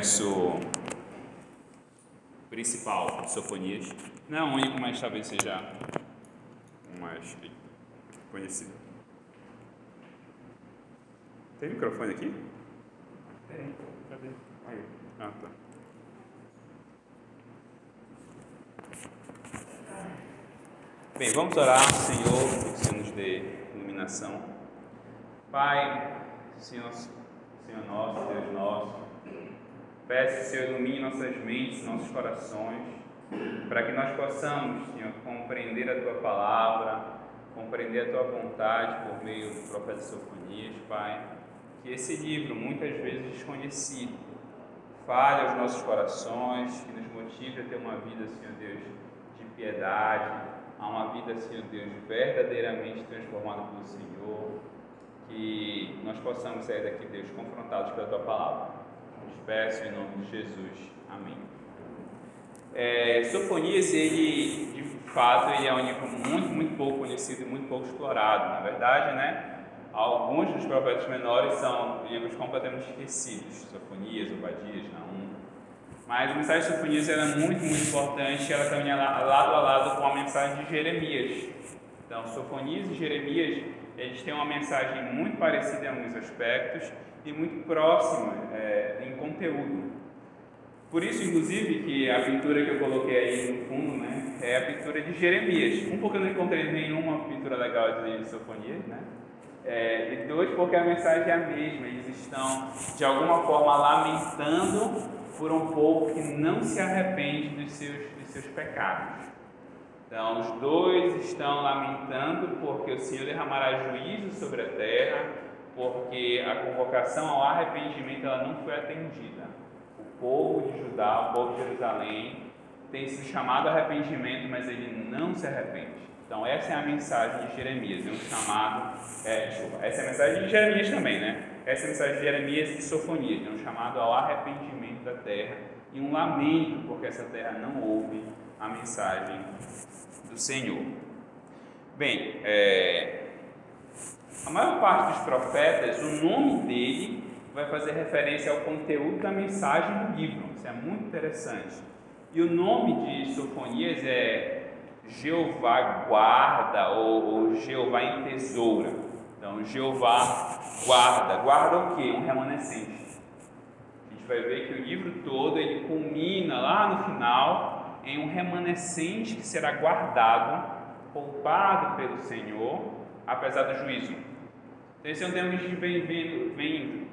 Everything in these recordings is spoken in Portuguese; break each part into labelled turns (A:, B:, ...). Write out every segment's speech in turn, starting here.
A: verso principal de Sofonias. Não é o único, mas talvez seja o mais conhecido. Tem microfone aqui?
B: Tem. Cadê?
A: Aí. Ah, tá. Bem, vamos orar, Senhor, que o Senhor nos dê iluminação. Pai, Senhor, Senhor nosso, Deus nosso, peço, Senhor, ilumine nossas mentes, nossos corações, para que nós possamos, Senhor, compreender a Tua palavra, compreender a Tua vontade por meio do profeta Sofonias, Pai. Que esse livro, muitas vezes desconhecido, fale aos nossos corações, que nos motive a ter uma vida, Senhor Deus, de piedade, a uma vida, Senhor Deus, verdadeiramente transformada pelo Senhor, que nós possamos sair daqui, Deus, confrontados pela Tua palavra. Peço em nome de Jesus. Amém. É, Sofonias, ele, de fato, ele é um livro muito, muito pouco conhecido e muito pouco explorado. Na verdade, né? Alguns dos profetas menores são livros completamente esquecidos, Sofonias, Obadias, Naum. Mas a mensagem de Sofonias era muito, muito importante, ela caminha lado a lado com a mensagem de Jeremias. Então, Sofonias e Jeremias, eles têm uma mensagem muito parecida em alguns aspectos e muito próxima é, em conteúdo. Por isso, inclusive, que a pintura que eu coloquei aí no fundo, né, é a pintura de Jeremias. Um porque eu não encontrei nenhuma pintura legal de Sofonias, né? É, e dois, porque a mensagem é a mesma. Eles estão, de alguma forma, lamentando por um povo que não se arrepende dos seus, dos seus pecados. Então, os dois estão lamentando porque o Senhor derramará juízo sobre a terra, porque a convocação ao arrependimento ela não foi atendida. O povo de Judá, o povo de Jerusalém, tem sido chamado arrependimento, mas ele não se arrepende. Então, essa é a mensagem de Jeremias, é um chamado. É, desculpa, essa é a mensagem de Jeremias também, né? Essa é a mensagem de Jeremias e Sofonias, é um chamado ao arrependimento da terra e um lamento, porque essa terra não ouve a mensagem do Senhor. Bem, é, a maior parte dos profetas, o nome dele vai fazer referência ao conteúdo da mensagem do livro, isso é muito interessante. E o nome de Sofonias é Jeová guarda ou, ou Jeová em tesoura. Então, Jeová guarda. Guarda o que? Um remanescente. A gente vai ver que o livro todo ele culmina lá no final em um remanescente que será guardado, poupado pelo Senhor, apesar do juízo. Então, esse é um tema que a gente vem vendo, vem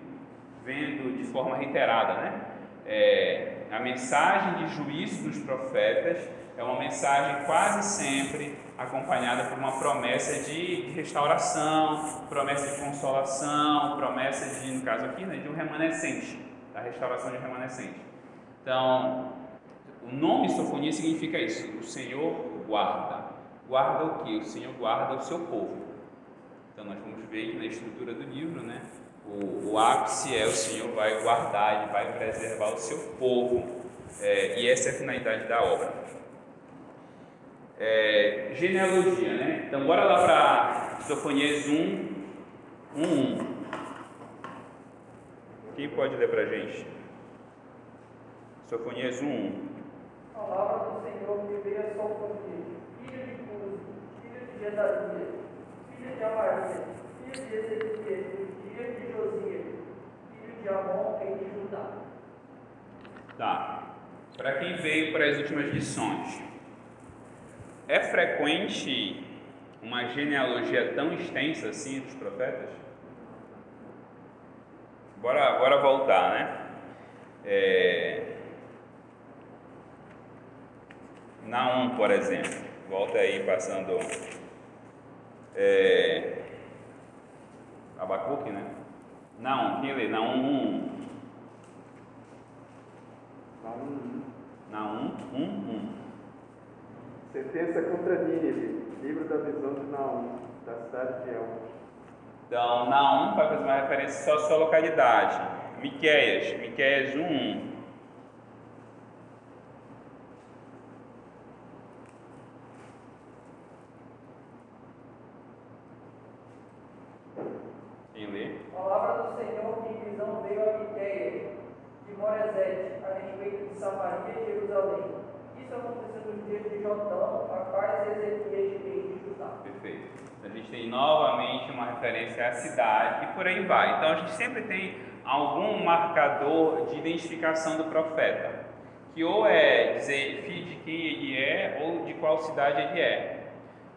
A: vendo de forma reiterada, né? É, a mensagem de juízo dos profetas é uma mensagem quase sempre acompanhada por uma promessa de, restauração, promessa de consolação, promessa de, no caso aqui, né, de um remanescente, da restauração de um remanescente. Então, o nome sofonia significa isso, o Senhor guarda. Guarda o que? O Senhor guarda o seu povo. Então, nós vamos ver que na estrutura do livro, né, o, o ápice é o Senhor vai guardar, Ele vai preservar o seu povo. É, e essa é a finalidade da obra é, genealogia, né? Então, bora lá para Sofonias 1, 1, 1. Quem pode ler para a gente? Sofonias 1, 1.
C: Palavra do Senhor que veio a Sofonias, filha de Cuso, filha de Gedalias, filha de Amaria, filha de Ezequiel, filha de Josias, filho de Amon, rei de Judá.
A: Tá. Para quem veio para as últimas lições, é frequente uma genealogia tão extensa assim dos profetas? Bora, bora voltar, né? É... Naum, por exemplo. Volta aí passando. É... Abacuque, né? Naum, quem lê? Naum 1.
D: Naum 1.
A: Naum 1, 1.
D: Sentença contra Nínive, livro da visão de Naum, da cidade de Elmos.
A: Então, Naum vai fazer uma referência só à sua localidade. Miqueias, Miqueias 1, 1.
C: Quem lê? A palavra do Senhor que em visão veio a Miqueias, de Moresete, a respeito de Samaria e Jerusalém. Isso aconteceu nos dias de Jotão, Acais e Ezequias, rei de Judá.
A: Perfeito. A gente tem novamente uma referência à cidade e por aí vai. Então a gente sempre tem algum marcador de identificação do profeta, que ou é dizer filho de quem ele é ou de qual cidade ele é.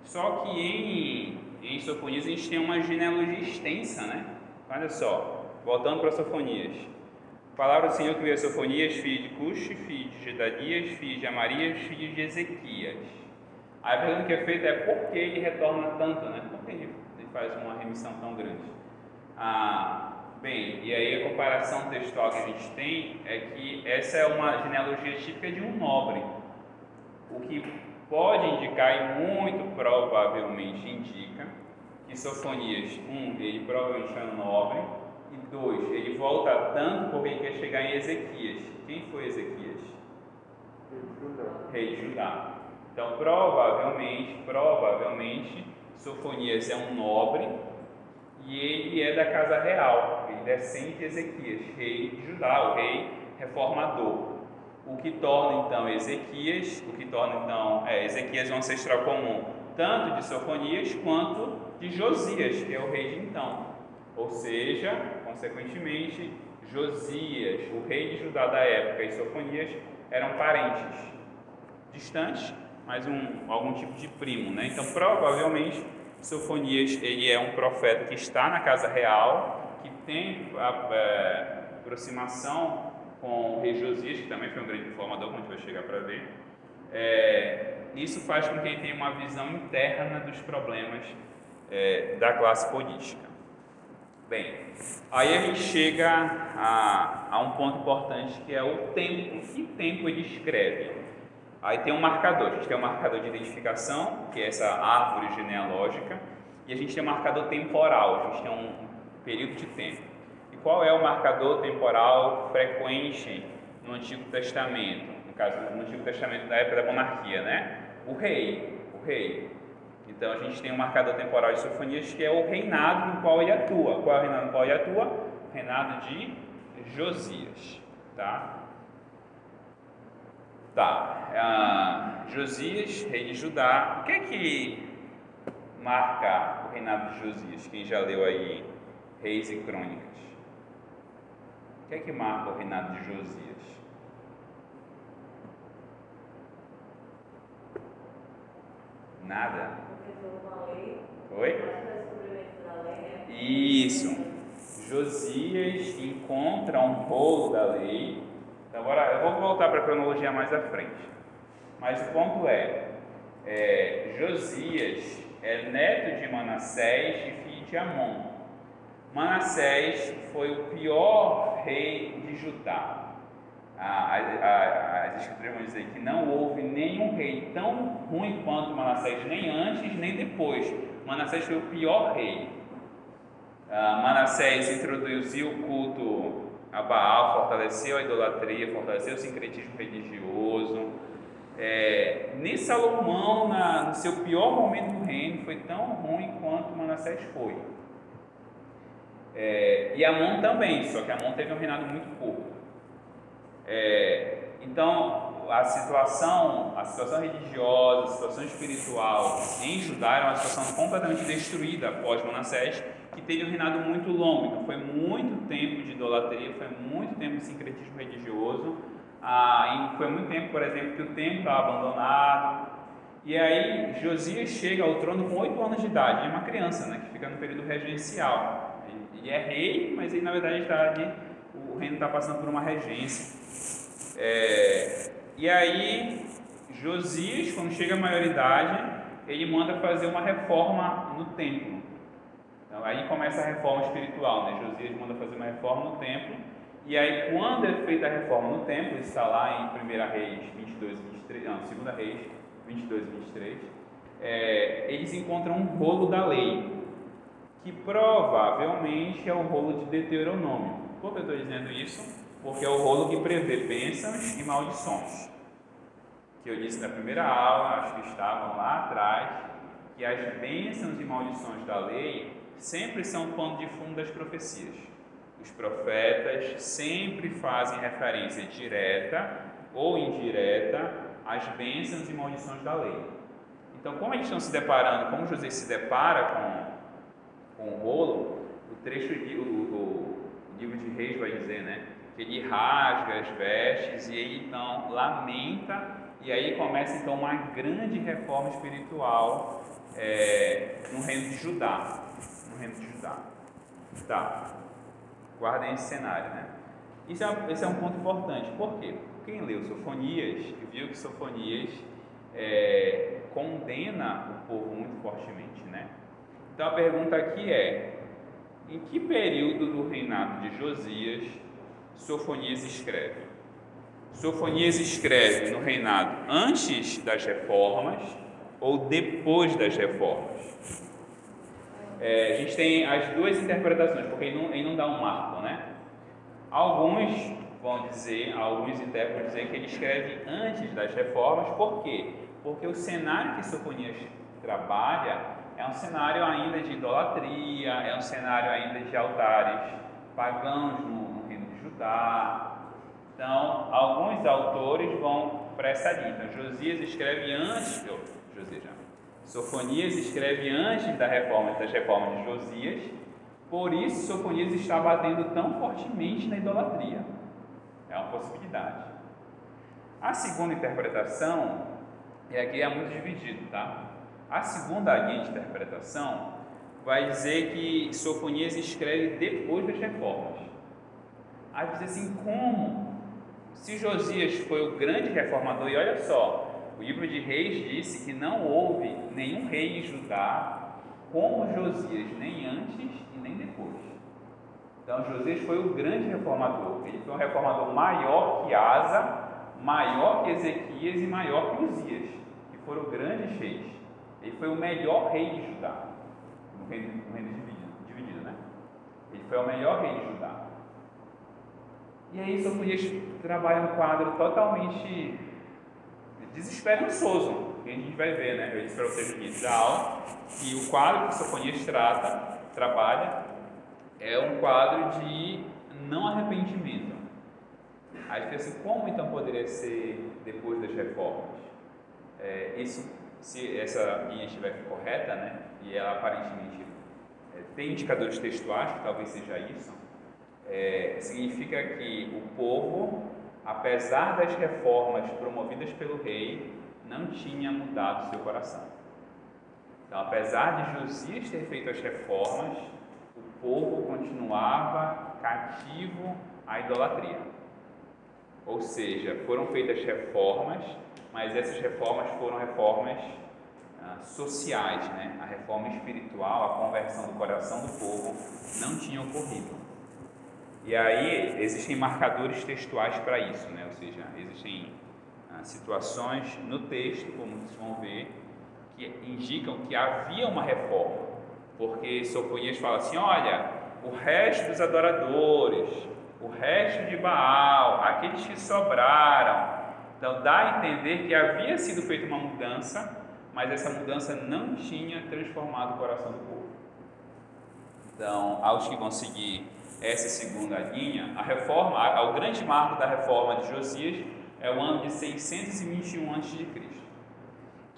A: Só que em, em Sofonias a gente tem uma genealogia extensa, né? Olha só, voltando para Sofonias. Palavra do Senhor que veio a Sofonias, filho de Cuxi, filho de Gedalias, filho de Amarias, filho de Ezequias. Aí a pergunta que é feita é por que ele retorna tanto, né? Por que ele faz uma remissão tão grande? Ah, bem, e aí a comparação textual que a gente tem é que essa é uma genealogia típica de um nobre, o que pode indicar e muito provavelmente indica que Sofonias, um, ele provavelmente é um nobre, e dois, ele volta tanto porque ele quer chegar em Ezequias. Quem foi Ezequias? Rei de Judá. Então, provavelmente, provavelmente, Sofonias é um nobre e ele é da casa real, ele descende de Ezequias, rei de Judá, o rei reformador. O que torna então Ezequias, o que torna então é, Ezequias um ancestral comum, tanto de Sofonias quanto de Josias, que é o rei de então. Ou seja, consequentemente, Josias, o rei de Judá da época, e Sofonias eram parentes distantes, mas um, algum tipo de primo, né? Então, provavelmente, Sofonias ele é um profeta que está na casa real, que tem a, é, aproximação com rei Josias, que também foi um grande informador, como a gente vai chegar para ver. É, isso faz com que ele tenha uma visão interna dos problemas é, da classe política. Bem, aí a gente chega a, a, um ponto importante que é o tempo. Que tempo ele escreve? Aí tem um marcador. A gente tem um marcador de identificação, que é essa árvore genealógica, e a gente tem um marcador temporal. A gente tem um período de tempo. E qual é o marcador temporal frequente no Antigo Testamento? No caso, no Antigo Testamento da época da monarquia, né? O rei. O rei. Então a gente tem um marcador temporal de Sofonias que é o reinado no qual ele atua. Qual é o reinado no qual ele atua? O reinado de Josias, tá? Tá. Ah, Josias, rei de Judá. O que é que marca o reinado de Josias? Quem já leu aí Reis e Crônicas? O que é que marca o reinado de Josias? Nada? Oi? Isso. Josias encontra um rolo da lei. Então, agora eu vou voltar para a cronologia mais à frente. Mas o ponto é, é Josias é neto de Manassés e filho de Amon. Manassés foi o pior rei de Judá. as escrituras vão dizer que não houve nenhum rei tão ruim quanto Manassés, nem antes nem depois. Manassés foi o pior rei. Ah, Manassés introduziu o culto a Baal, fortaleceu a idolatria, fortaleceu o sincretismo religioso. É, nem Salomão, na, no seu pior momento do reino, foi tão ruim quanto Manassés foi. É, e Amon também, só que Amon teve um reinado muito curto. É, então, a situação, a situação religiosa, a situação espiritual em Judá era uma situação completamente destruída após Manassés, que teve um reinado muito longo. Então, foi muito tempo de idolatria, foi muito tempo de sincretismo religioso. Ah, foi muito tempo, por exemplo, que o templo estava abandonado. E aí, Josias chega ao trono com oito anos de idade. É uma criança, né, que fica no período regencial. Ele é rei, mas ele, na verdade, está ali, o reino está passando por uma regência. É, e aí, Josias, quando chega à maioridade, ele manda fazer uma reforma no templo. Então, aí começa a reforma espiritual, né? Josias manda fazer uma reforma no templo. E aí, quando é feita a reforma no templo, está lá em 1 Reis 22 e 23, não, 2 Reis 22 e 23, é, eles encontram um rolo da lei, que provavelmente é o rolo de Deuteronômio. Por que eu estou dizendo isso? Porque é o rolo que prevê bênçãos e maldições. Que eu disse na primeira aula, acho que estavam lá atrás, que as bênçãos e maldições da lei sempre são pano de fundo das profecias. os profetas sempre fazem referência direta ou indireta às bênçãos e maldições da lei. Então, como eles estão se deparando, como José se depara com, com o rolo, o trecho, de, o, o, livro de Reis vai dizer, né? Que ele rasga as vestes e ele então lamenta, e aí começa então uma grande reforma espiritual é, no reino de Judá. No reino de Judá. Tá. Guardem esse cenário, né? Isso é, esse é um ponto importante. Por quê? Quem leu Sofonias viu que Sofonias é, condena o povo muito fortemente, né? Então a pergunta aqui é: em que período do reinado de Josias Sofonias escreve? Sofonias escreve no reinado antes das reformas ou depois das reformas? É, a gente tem as duas interpretações, porque ele não, ele não dá um marco, né? Alguns vão dizer, alguns intérpretes dizer que ele escreve antes das reformas, por quê? Porque o cenário que Sofonias trabalha é um cenário ainda de idolatria, é um cenário ainda de altares pagãos no, Judá. Então, alguns autores vão para essa linha. Então, Josias escreve antes, Josias já, Sofonias escreve antes da reforma, das reformas de Josias, por isso Sofonias está batendo tão fortemente na idolatria. É uma possibilidade. A segunda interpretação, e aqui é muito dividido, tá? A segunda linha de interpretação vai dizer que Sofonias escreve depois das reformas. Aí diz assim, como? Se Josias foi o grande reformador, e olha só, o livro de Reis disse que não houve nenhum rei em Judá como Josias, nem antes e nem depois. Então Josias foi o grande reformador. Ele foi um reformador maior que Asa, maior que Ezequias e maior que Uzias, que foram grandes reis. Ele foi o melhor rei de Judá, no reino, no reino dividido, dividido, né? Ele foi o melhor rei de Judá. E aí Sofonias trabalha um quadro totalmente desesperançoso, que a gente vai ver, né? Eu disse para vocês no início da aula que o quadro que Sofonias trata, trabalha, é um quadro de não arrependimento. Aí fica assim, como então poderia ser depois das reformas? É, isso, se essa linha estiver correta, né? E ela aparentemente é, tem indicadores textuais, que talvez seja isso, é, significa que o povo, apesar das reformas promovidas pelo rei, não tinha mudado seu coração. Então, apesar de Josias ter feito as reformas, o povo continuava cativo à idolatria. Ou seja, foram feitas reformas, mas essas reformas foram reformas ah, sociais, né? A reforma espiritual, a conversão do coração do povo não tinha ocorrido. E aí existem marcadores textuais para isso, né? Ou seja, existem ah, situações no texto, como vocês vão ver, que indicam que havia uma reforma, porque Sofonias fala assim: olha, o resto dos adoradores, o resto de Baal, aqueles que sobraram. Então dá a entender que havia sido feita uma mudança, mas essa mudança não tinha transformado o coração do povo. Então, aos que vão seguir essa segunda linha, a reforma, o grande marco da reforma de Josias é o ano de 621 a.C.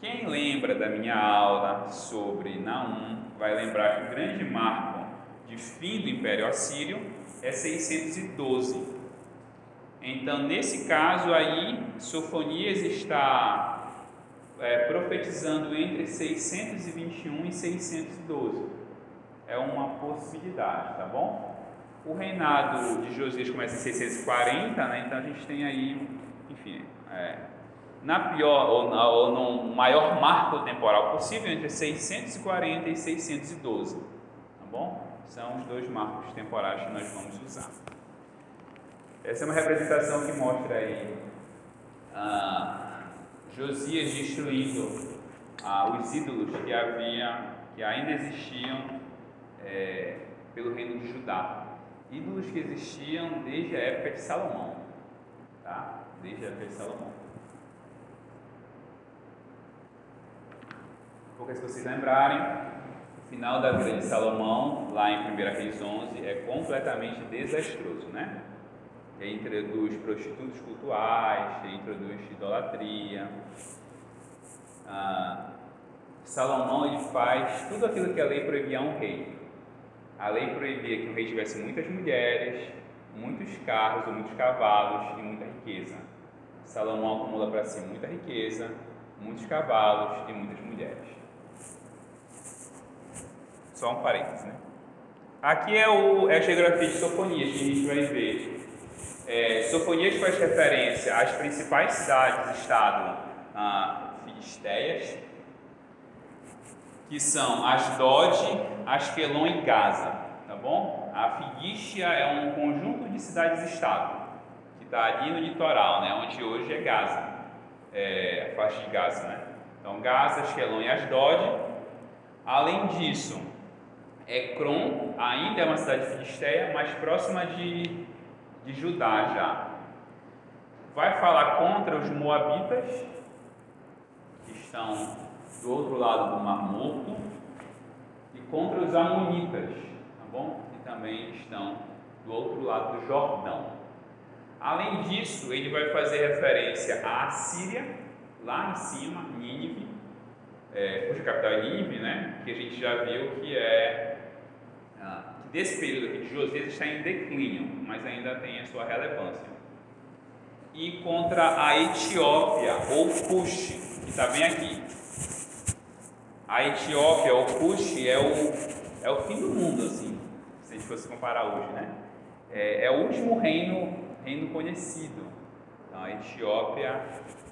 A: Quem lembra da minha aula sobre Naum vai lembrar que o grande marco de fim do Império Assírio é 612. Então, nesse caso aí, Sofonias está é, profetizando entre 621 e 612. É uma possibilidade, tá bom? O reinado de Josias começa em 640, né? então a gente tem aí, enfim, é, na pior ou, na, ou no maior marco temporal possível entre 640 e 612, tá bom? São os dois marcos temporais que nós vamos usar. Essa é uma representação que mostra aí ah, Josias destruindo ah, os ídolos que havia, que ainda existiam é, pelo reino de Judá. Ídolos que existiam desde a época de Salomão, tá? Desde a época de Salomão. Porque se vocês lembrarem, final da vida de Salomão, lá em 1 Reis 11, é completamente desastroso, né? Ele introduz prostitutos cultuais, ele introduz idolatria. Ah, Salomão ele faz tudo aquilo que a lei proibia a um rei. A lei proibia que o rei tivesse muitas mulheres, muitos carros ou muitos cavalos e muita riqueza. Salomão acumula para si muita riqueza, muitos cavalos e muitas mulheres. Só um parênteses, né? Aqui é, o, é a geografia de Sofonias que a gente vai ver. É, Sofonias faz referência às principais cidades estado ah, filisteias, que são Asdod, Askelon e Gaza, tá bom? A Filístia é um conjunto de cidades-estado que está ali no litoral, né, onde hoje é Gaza, é, a faixa de Gaza, né? Então Gaza, Askelon e Asdod. Além disso, Ekron ainda é uma cidade filisteia, mais próxima de, de Judá já. Vai falar contra os moabitas, que estão do outro lado do Mar Morto, e contra os Amonitas, tá bom? Que também estão do outro lado do Jordão. Além disso, ele vai fazer referência à Síria, lá em cima, Nínive, é, cuja capital é Nínive, né? Que a gente já viu que é ah, que desse período aqui de Josias está em declínio, mas ainda tem a sua relevância. E contra a Etiópia ou Cush, que está bem aqui, a Etiópia, o Cush, é o, é o fim do mundo, assim, se a gente fosse comparar hoje, né? É, é o último reino, reino conhecido. Então, a Etiópia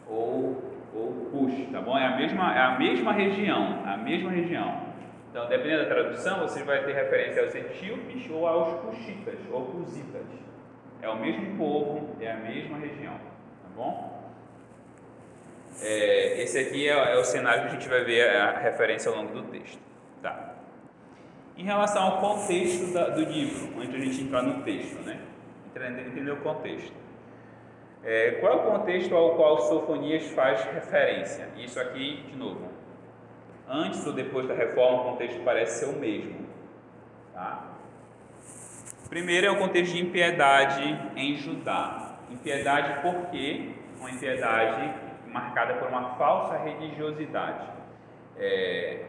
A: ou, ou Cush, tá bom? É a mesma, é a mesma região, a mesma região. Então, dependendo da tradução, você vai ter referência aos etíopes ou aos cuxitas, ou cusitas. É o mesmo povo, é a mesma região, tá bom? É, esse aqui é, é, o cenário que a gente vai ver a referência ao longo do texto. Tá. Em relação ao contexto da, do livro, antes de a gente entrar no texto, né? Entender o contexto. É, qual é o contexto ao qual Sofonias faz referência? Isso aqui, de novo, antes ou depois da reforma, o contexto parece ser o mesmo. Tá? Primeiro é o contexto de impiedade em Judá. Impiedade por quê? Uma impiedade marcada por uma falsa religiosidade. É,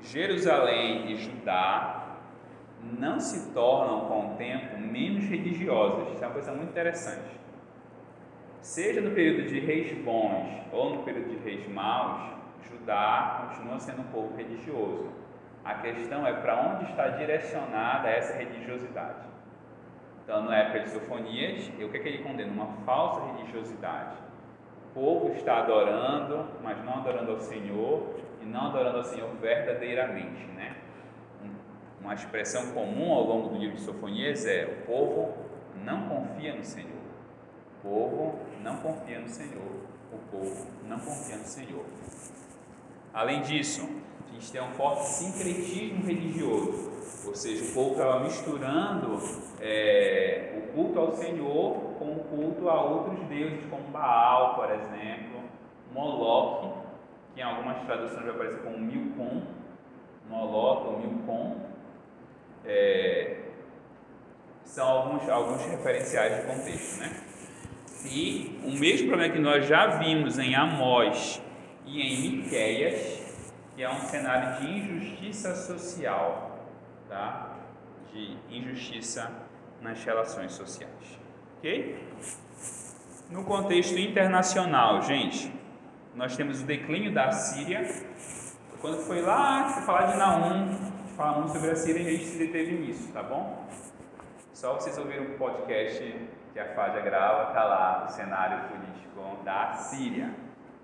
A: Jerusalém e Judá não se tornam com o tempo menos religiosas. Isso é uma coisa muito interessante. Seja no período de reis bons ou no período de reis maus, Judá continua sendo um povo religioso. A questão é para onde está direcionada essa religiosidade. Então, na época de Sofonias, o que, é que ele condena? Uma falsa religiosidade povo está adorando, mas não adorando ao Senhor e não adorando ao Senhor verdadeiramente, né? Uma expressão comum ao longo do livro de Sofonias é: o povo não confia no Senhor. O povo não confia no Senhor. O povo não confia no Senhor. Além disso, a gente tem um forte sincretismo religioso, ou seja, o povo estava misturando é, o culto ao Senhor com o culto a outros deuses, como Baal, por exemplo, Moloque, que em algumas traduções vai aparecer como Milcom, Moloque ou Milcom. É, são alguns, alguns referenciais de contexto, né? E o mesmo problema que nós já vimos em Amós e em Miqueias, que é um cenário de injustiça social, tá? De injustiça nas relações sociais. Ok? No contexto internacional, gente, nós temos o declínio da Síria. Quando foi lá falar de Naum, falamos sobre a Síria a gente se deteve nisso, tá bom? Só vocês ouviram o podcast que a Fádia grava, tá lá o cenário político da Síria.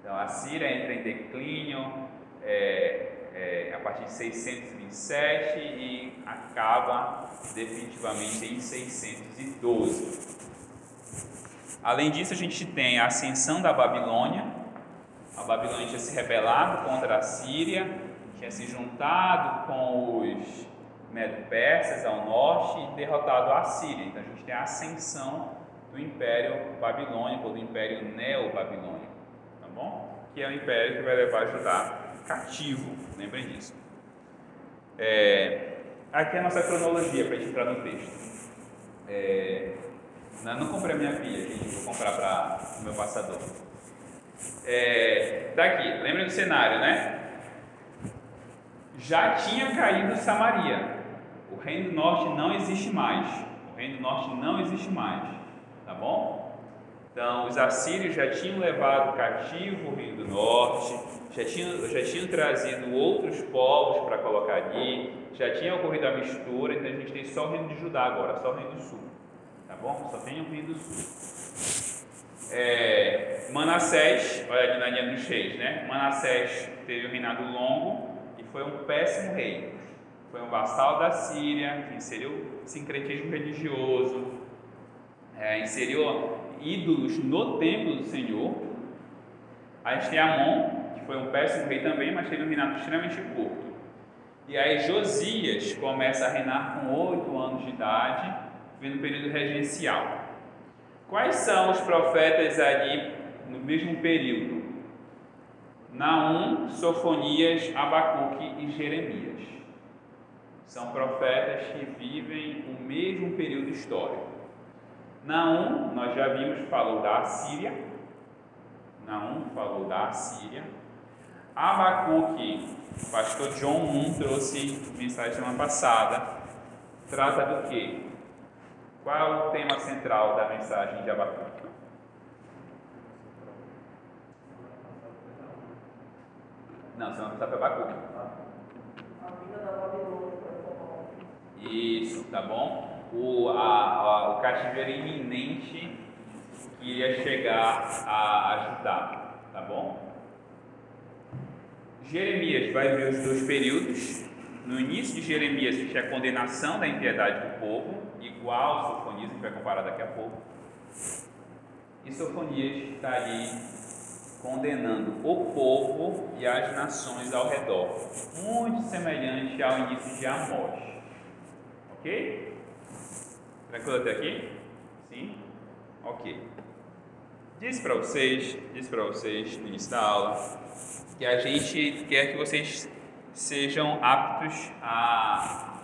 A: Então a Síria entra em declínio, é, é, a partir de 627 e acaba definitivamente em 612. Além disso, a gente tem a ascensão da Babilônia. A Babilônia tinha se rebelado contra a Síria, tinha se juntado com os Medo-Persas ao norte e derrotado a Síria. Então a gente tem a ascensão do Império Babilônico, ou do Império Neo-Babilônico, tá bom? Que é o império que vai levar Judá cativo, lembrem disso. É, aqui é a nossa cronologia para a gente entrar no texto. É, não, não comprei a minha pia, gente, vou comprar para o meu passador. É, tá aqui, lembra do cenário, né? Já tinha caído Samaria. O reino do norte não existe mais. O reino do norte não existe mais. Tá bom? Então, os assírios já tinham levado cativo o reino do norte, já tinham, já tinham trazido outros povos para colocar ali, já tinha ocorrido a mistura, então a gente tem só o reino de Judá agora, só o reino do sul. Tá bom? Só tem o reino do sul. É, Manassés, olha ali na linha dos reis, né? Manassés teve um reinado longo e foi um péssimo rei. Foi um vassal da Síria, que inseriu sincretismo religioso, é, inseriu ídolos no templo do Senhor. A gente tem Amon, foi um péssimo rei também, mas teve um reinado extremamente curto. E aí Josias começa a reinar com oito anos de idade, vendo período regencial. Quais são os profetas ali no mesmo período? Naum, Sofonias, Abacuque e Jeremias. São profetas que vivem o mesmo período histórico. Naum, nós já vimos, falou da Assíria. Naum falou da Assíria. Abacuque, o pastor John Moon trouxe mensagem semana passada. Trata do quê? Qual é o tema central da mensagem de Abacuque? Não, semana passada foi Abacuque.
C: Para
A: Isso, tá bom? O, a, a, o cativeiro iminente que iria chegar a ajudar, tá bom? Jeremias vai ver os dois períodos. No início de Jeremias, existe a condenação da impiedade do povo, igual ao Sofonias, gente vai comparar daqui a pouco. E Sofonias está ali condenando o povo e as nações ao redor, muito semelhante ao início de Amós. Ok? Tranquilo até aqui? Sim? Ok. Disse para vocês, disse para vocês no início da aula, que a gente quer que vocês sejam aptos a,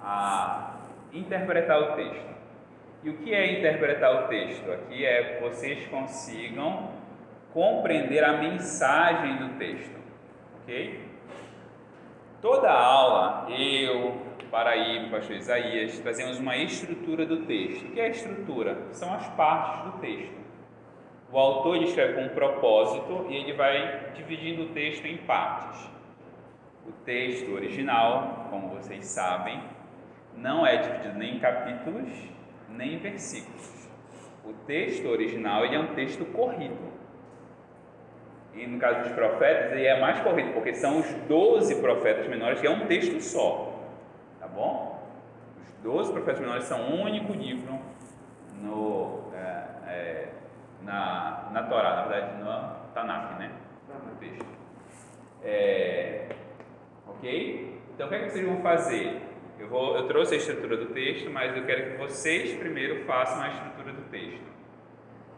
A: a interpretar o texto. E o que é interpretar o texto? Aqui é que vocês consigam compreender a mensagem do texto, ok? Toda aula, eu, Paraíba, pastor Isaías, trazemos uma estrutura do texto. O que é a estrutura? São as partes do texto. O autor escreve com um propósito e ele vai dividindo o texto em partes. O texto original, como vocês sabem, não é dividido nem em capítulos, nem em versículos. O texto original ele é um texto corrido. E no caso dos profetas, ele é mais corrido, porque são os 12 profetas menores, que é um texto só. Tá bom? Os 12 profetas menores são um único livro no, é, é, na, na Torá, na verdade, no Tanakh, né? No texto. É, ok? Então, o que, é que vocês vão fazer? Eu, vou, eu trouxe a estrutura do texto, mas eu quero que vocês primeiro façam a estrutura do texto.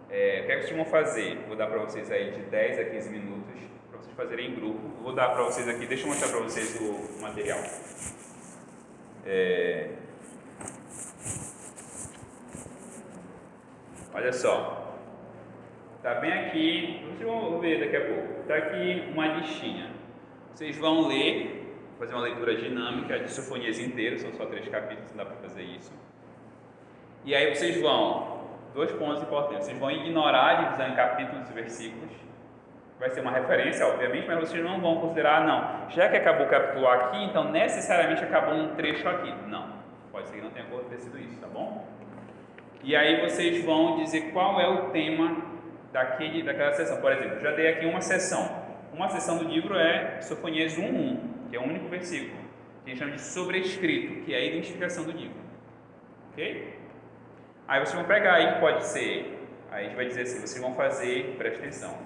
A: É, o que, é que vocês vão fazer? Vou dar para vocês aí de 10 a 15 minutos para vocês fazerem em grupo. Vou dar para vocês aqui, deixa eu mostrar para vocês o material. É, olha só, tá bem aqui, vocês vão ver daqui a pouco. Tá aqui uma listinha. Vocês vão ler fazer uma leitura dinâmica de Sofonias inteiro, são só três capítulos, não dá para fazer isso. E aí vocês vão, dois pontos importantes, vocês vão ignorar a divisão em capítulos e versículos, vai ser uma referência, obviamente, mas vocês não vão considerar, não, já que acabou o capítulo aqui, então necessariamente acabou um trecho aqui. Não, pode ser que não tenha acontecido isso, tá bom? E aí vocês vão dizer qual é o tema daquele, daquela sessão. Por exemplo, já dei aqui uma sessão. Uma sessão do livro é Sofonias 1.1 que é o único versículo, que a gente chama de sobrescrito, que é a identificação do livro. Ok? Aí vocês vão pegar aí, pode ser, aí a gente vai dizer assim, vocês vão fazer, presta atenção,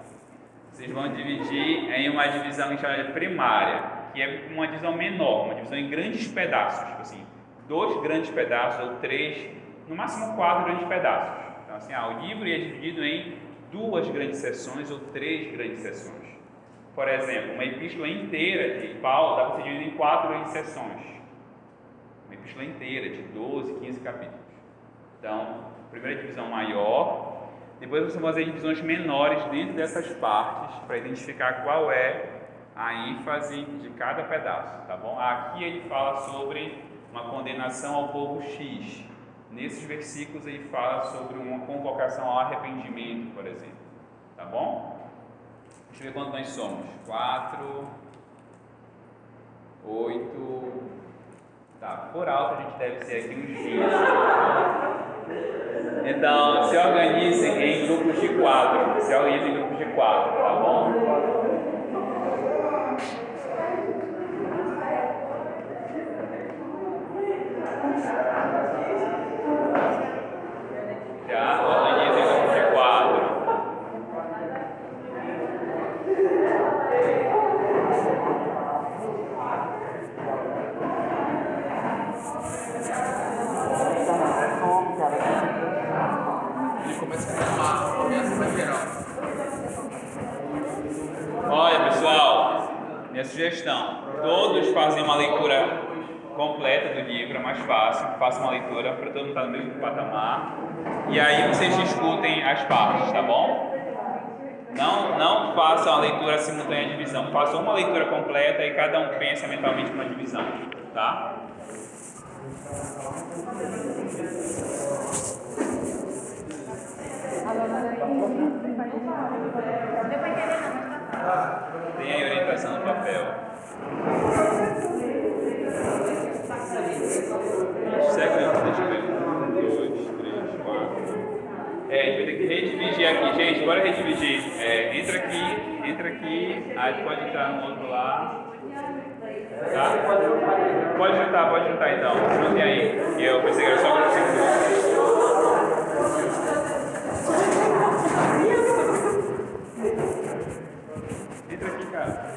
A: vocês vão dividir em uma divisão que a gente chama de primária, que é uma divisão menor, uma divisão em grandes pedaços, tipo assim, dois grandes pedaços ou três, no máximo quatro grandes pedaços. Então assim, ah, o livro é dividido em duas grandes seções ou três grandes seções. Por exemplo, uma epístola inteira de Paulo dá para ser dividida em quatro sessões. Uma epístola inteira, de 12, 15 capítulos. Então, primeira divisão maior, depois você vai fazer divisões menores dentro dessas partes para identificar qual é a ênfase de cada pedaço, tá bom? Aqui ele fala sobre uma condenação ao povo X. Nesses versículos ele fala sobre uma convocação ao arrependimento, por exemplo, tá bom? Deixa eu ver quantos nós somos. Quatro, oito. Tá, por alto a gente deve ser aqui uns 20. Então, se organizem em grupos de quatro. Se organizem em grupos de quatro, tá bom? Já, organizem em grupos de quatro.
E: Ele começa a reclamar, começa a geral.
A: Olha, pessoal, minha sugestão: todos fazem uma leitura completa do livro, é mais fácil. Façam uma leitura para todo mundo estar no mesmo patamar. E aí vocês discutem as partes, tá bom? Não, não façam a leitura simultânea de divisão. Façam uma leitura completa e cada um pensa mentalmente numa divisão, tá? Tem aí orientação no papel. É, a gente vai ter que redividir aqui, gente. Bora redividir. É, entra aqui, entra aqui. Aí pode entrar no outro lá. Tá? Pode juntar, pode juntar então. Juntem aí. E eu pensei que era só grupo seguro. Entra aqui, cara.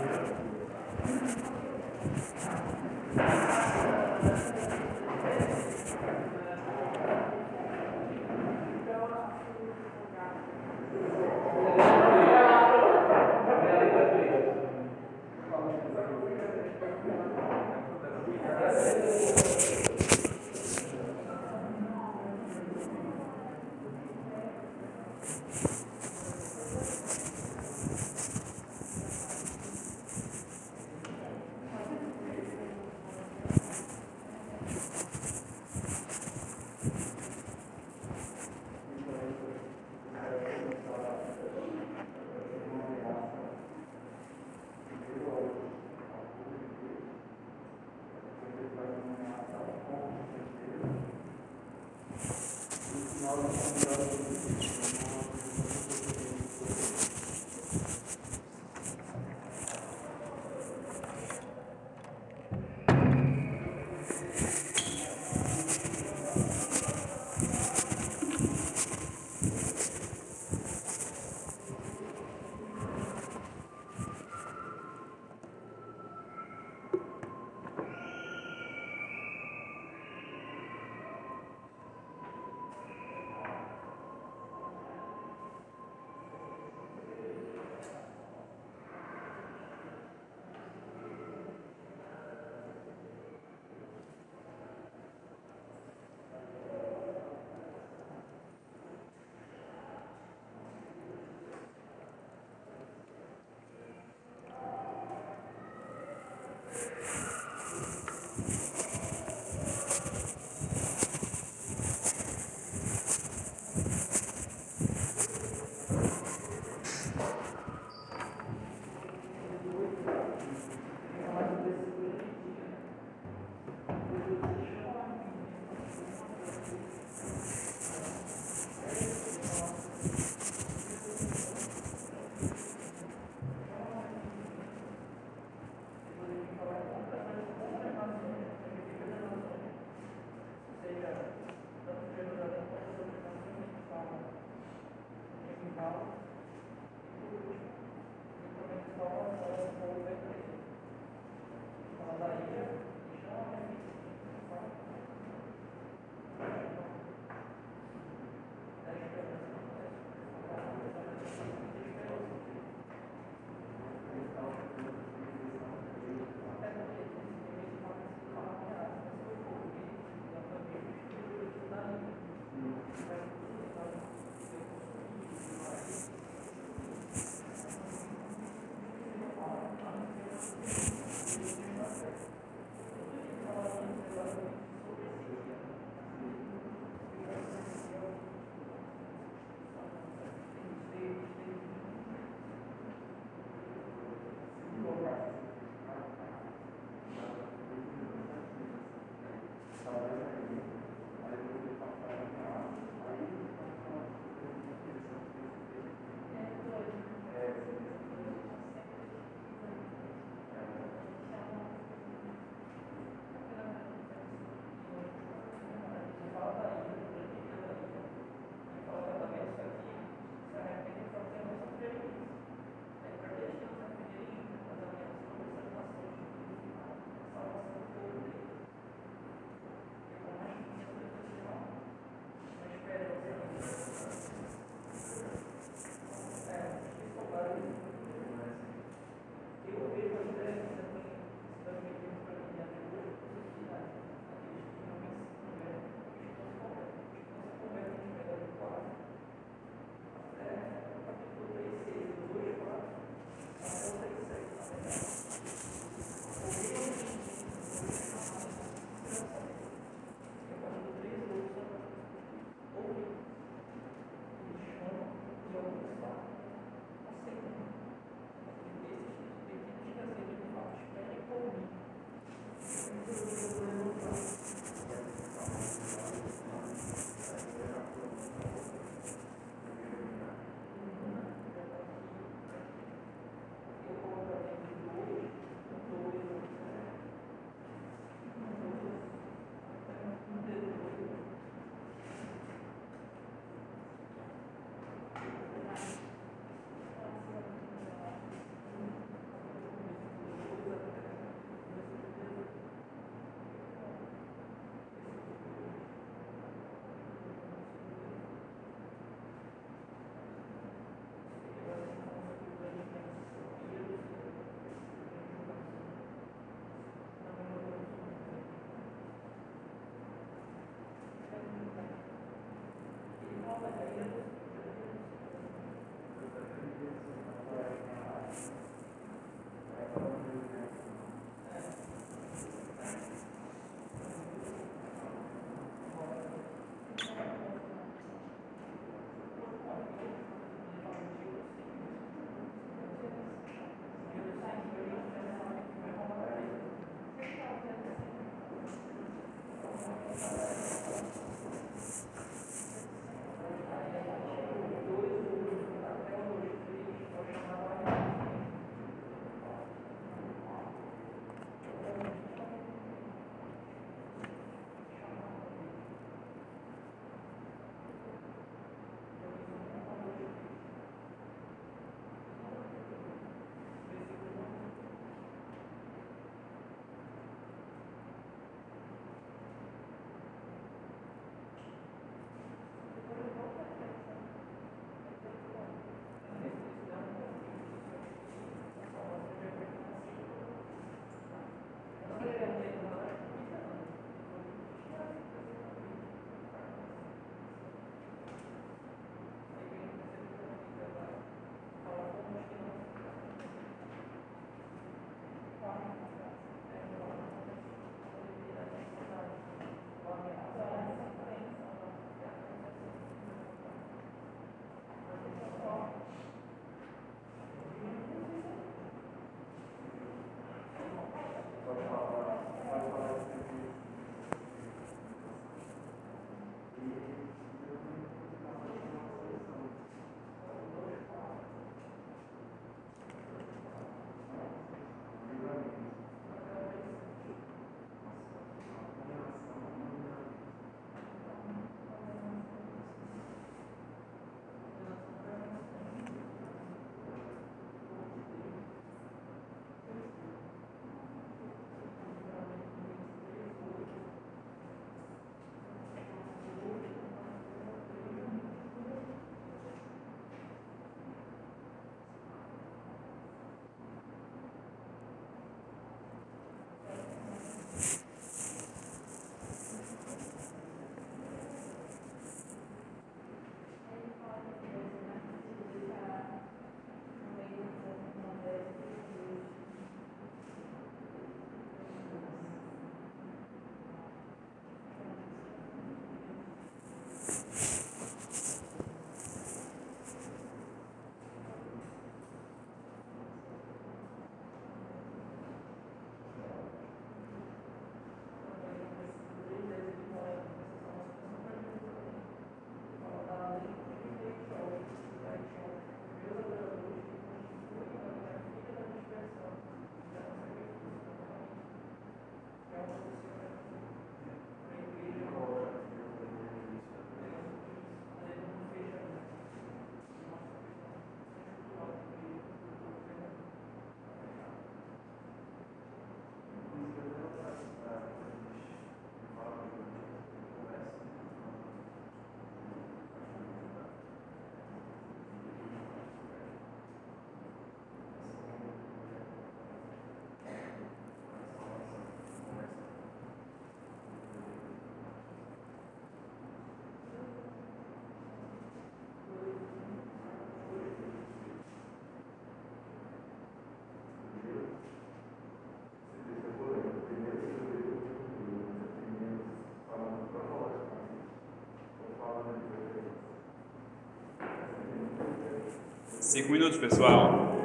C: Cinco minutos, pessoal.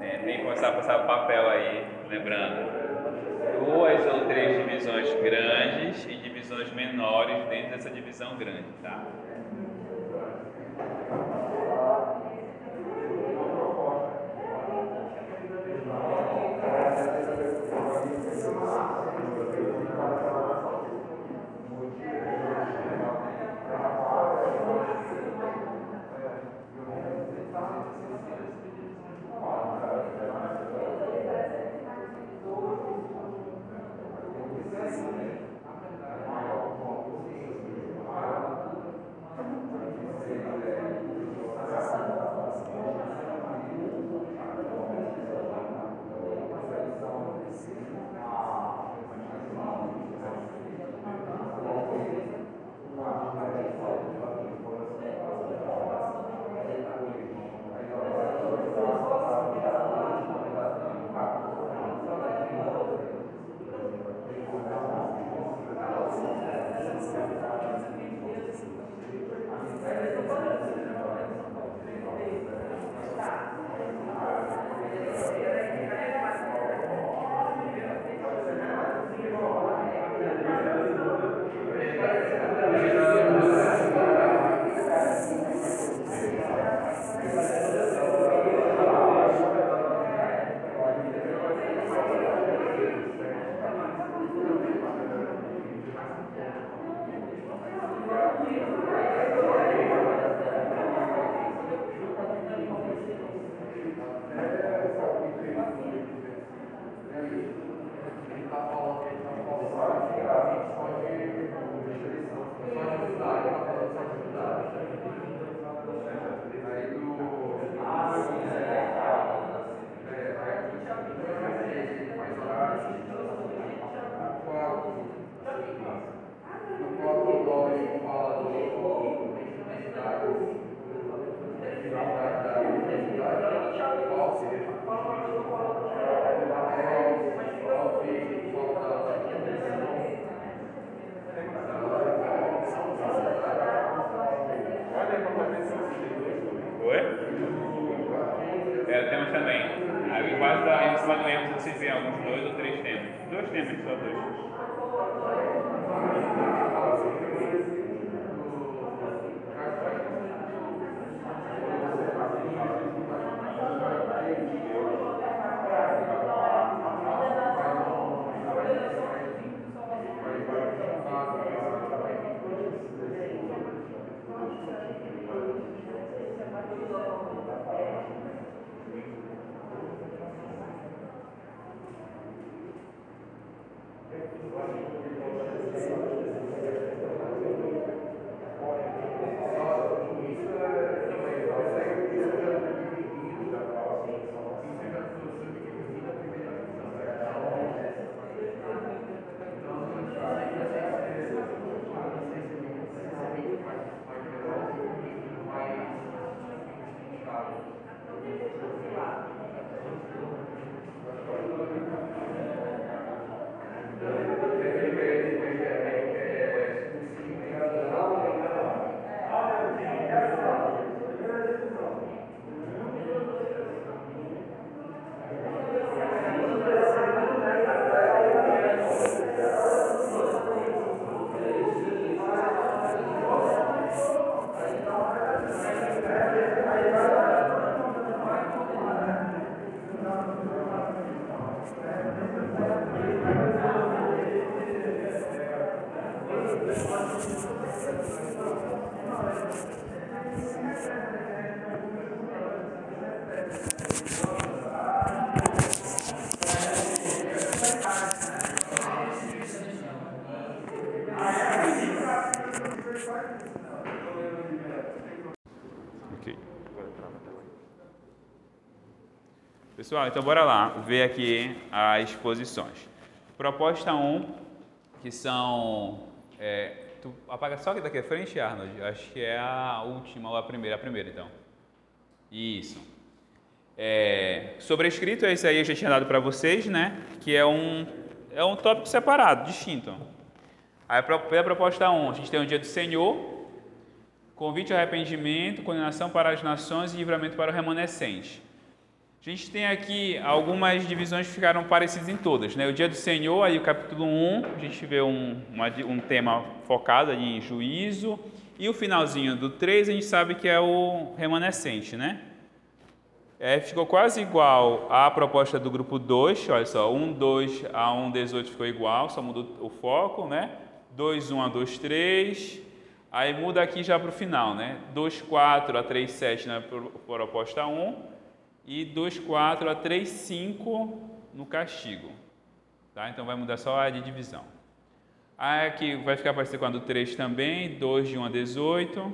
C: É, tem que começar a passar o papel aí, lembrando. Duas ou três divisões grandes e divisões menores dentro dessa divisão grande, tá? Pessoal, então bora lá ver aqui as exposições. Proposta 1, que são. é, tu apaga só aqui daqui à frente, Arnold? Acho que é a última ou a primeira. A primeira, então. Isso. É, sobrescrito, esse aí eu já tinha dado para vocês, né? Que é um, é um tópico separado, distinto. Aí, pela proposta 1, a gente tem o dia do Senhor,
A: convite ao arrependimento, condenação para as nações e livramento para o remanescente. A gente tem aqui algumas divisões que ficaram parecidas em todas. Né? O dia do Senhor, aí o capítulo 1, a gente vê um, uma, um tema focado em juízo. E o finalzinho do 3, a gente sabe que é o remanescente, né? É, ficou quase igual à proposta do grupo 2, olha só, 1, 2 a 1, 18 ficou igual, só mudou o foco, né? 2, 1 a 2, 3, aí muda aqui já para o final, né? 2, 4 a 3, 7 na proposta 1, e 2,4 a 3,5 no castigo. Tá? Então vai mudar só a de divisão. Aí aqui vai ficar parecido com a do 3 também, 2 de 1 a 18.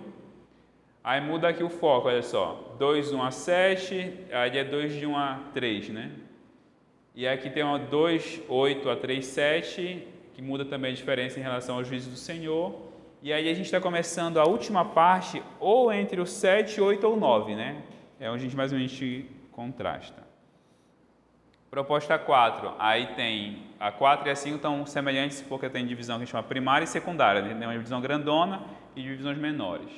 A: Aí muda aqui o foco, olha só. 2, 1 a 7, aí é 2 de 1 a 3, né? E aqui tem uma 2, 8 a 3, 7, que muda também a diferença em relação ao juízo do Senhor. E aí a gente está começando a última parte, ou entre o 7, 8 ou 9, né? É onde a gente mais ou menos contrasta. Proposta 4, aí tem a 4 e a 5 estão semelhantes porque tem divisão que a gente chama primária e secundária, né? tem uma divisão grandona e divisões menores.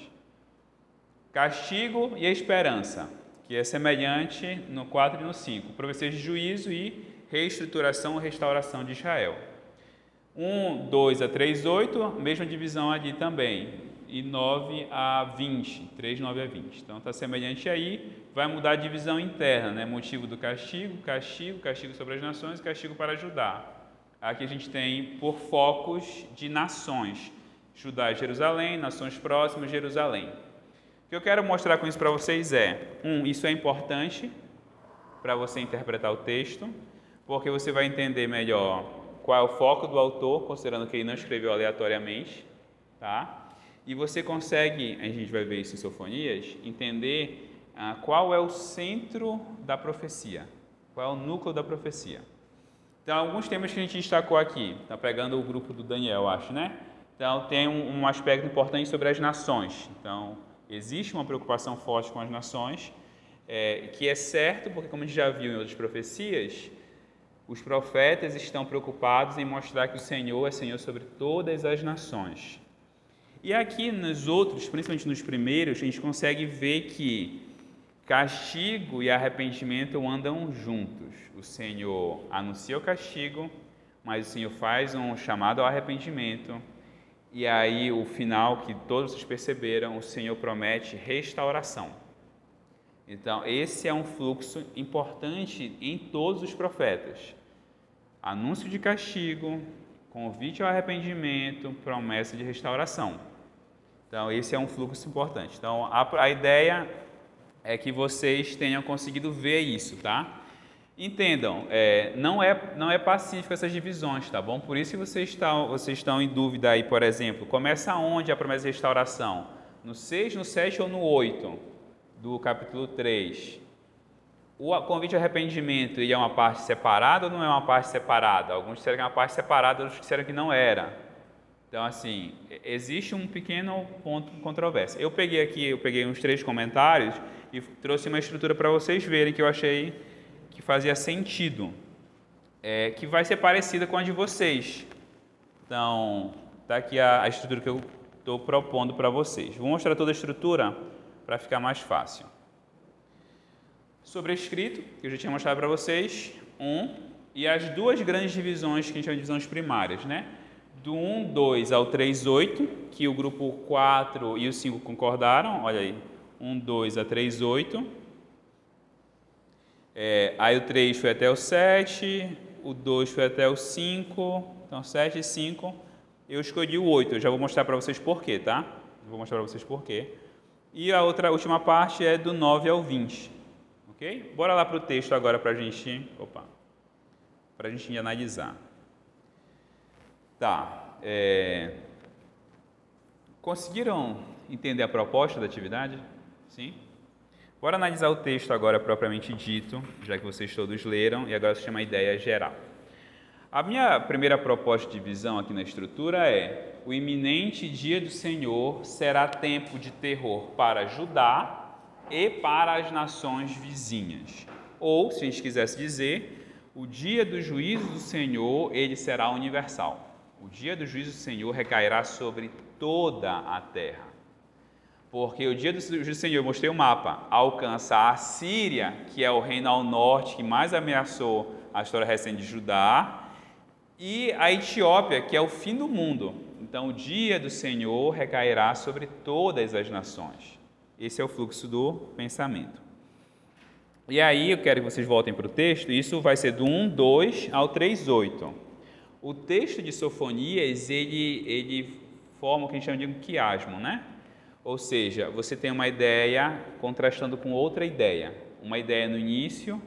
A: Castigo e esperança, que é semelhante no 4 e no 5. Profecias de juízo e reestruturação ou restauração de Israel. 1, 2 a 3, 8, mesma divisão ali também e 9 a 20, 3, 9 a 20. Então está semelhante aí, vai mudar a divisão interna, né? motivo do castigo, castigo, castigo sobre as nações, castigo para Judá. Aqui a gente tem por focos de nações, Judá e Jerusalém, nações próximas, Jerusalém. O que eu quero mostrar com isso para vocês é, um, isso é importante para você interpretar o texto, porque você vai entender melhor qual é o foco do autor, considerando que ele não escreveu aleatoriamente, tá? E você consegue, a gente vai ver isso em Sofonias, entender ah, qual é o centro da profecia, qual é o núcleo da profecia. Então, alguns temas que a gente destacou aqui, está pegando o grupo do Daniel, acho, né? Então, tem um, um aspecto importante sobre as nações. Então, existe uma preocupação forte com as nações, é, que é certo, porque, como a gente já viu em outras profecias, os profetas estão preocupados em mostrar que o Senhor é Senhor sobre todas as nações. E aqui nos outros, principalmente nos primeiros, a gente consegue ver que castigo e arrependimento andam juntos. O Senhor anuncia o castigo, mas o Senhor faz um chamado ao arrependimento. E aí, o final que todos vocês perceberam, o Senhor promete restauração. Então, esse é um fluxo importante em todos os profetas: anúncio de castigo, convite ao arrependimento, promessa de restauração. Então, esse é um fluxo importante. Então, a, a ideia é que vocês tenham conseguido ver isso, tá? Entendam, é, não, é, não é pacífico essas divisões, tá bom? Por isso que vocês estão, vocês estão em dúvida aí, por exemplo, começa onde a promessa de restauração? No 6, no 7 ou no 8 do capítulo 3? O convite ao arrependimento é uma parte separada ou não é uma parte separada? Alguns disseram que é uma parte separada, outros disseram que não era. Então, assim, existe um pequeno ponto de controvérsia. Eu peguei aqui, eu peguei uns três comentários e trouxe uma estrutura para vocês verem que eu achei que fazia sentido, é, que vai ser parecida com a de vocês. Então, tá aqui a, a estrutura que eu estou propondo para vocês. Vou mostrar toda a estrutura para ficar mais fácil. Sobre escrito, que eu já tinha mostrado para vocês, um, e as duas grandes divisões que a gente chama de divisões primárias, né? Do 1, 2 ao 3, 8, que o grupo 4 e o 5 concordaram, olha aí, 1, 2 a 3, 8. É, aí o 3 foi até o 7, o 2 foi até o 5, então 7 e 5. Eu escolhi o 8, eu já vou mostrar para vocês porquê, tá? Vou mostrar para vocês porquê. E a outra, a última parte é do 9 ao 20, ok? Bora lá para o texto agora para a gente, opa, para a gente analisar. Tá. É... Conseguiram entender a proposta da atividade? Sim? Bora analisar o texto agora propriamente dito, já que vocês todos leram, e agora se chama ideia geral. A minha primeira proposta de visão aqui na estrutura é: o iminente dia do Senhor será tempo de terror para Judá e para as nações vizinhas. Ou, se a gente quisesse dizer, o dia do juízo do Senhor, ele será universal. O dia do juízo do Senhor recairá sobre toda a terra. Porque o dia do Senhor, eu mostrei o mapa, alcança a Síria, que é o reino ao norte que mais ameaçou a história recente de Judá, e a Etiópia, que é o fim do mundo. Então, o dia do Senhor recairá sobre todas as nações. Esse é o fluxo do pensamento. E aí, eu quero que vocês voltem para o texto, isso vai ser do 1, 2 ao 3, 8. O texto de Sofonias, ele, ele forma o que a gente chama de um quiasmo, né? Ou seja, você tem uma ideia contrastando com outra ideia. Uma ideia no início,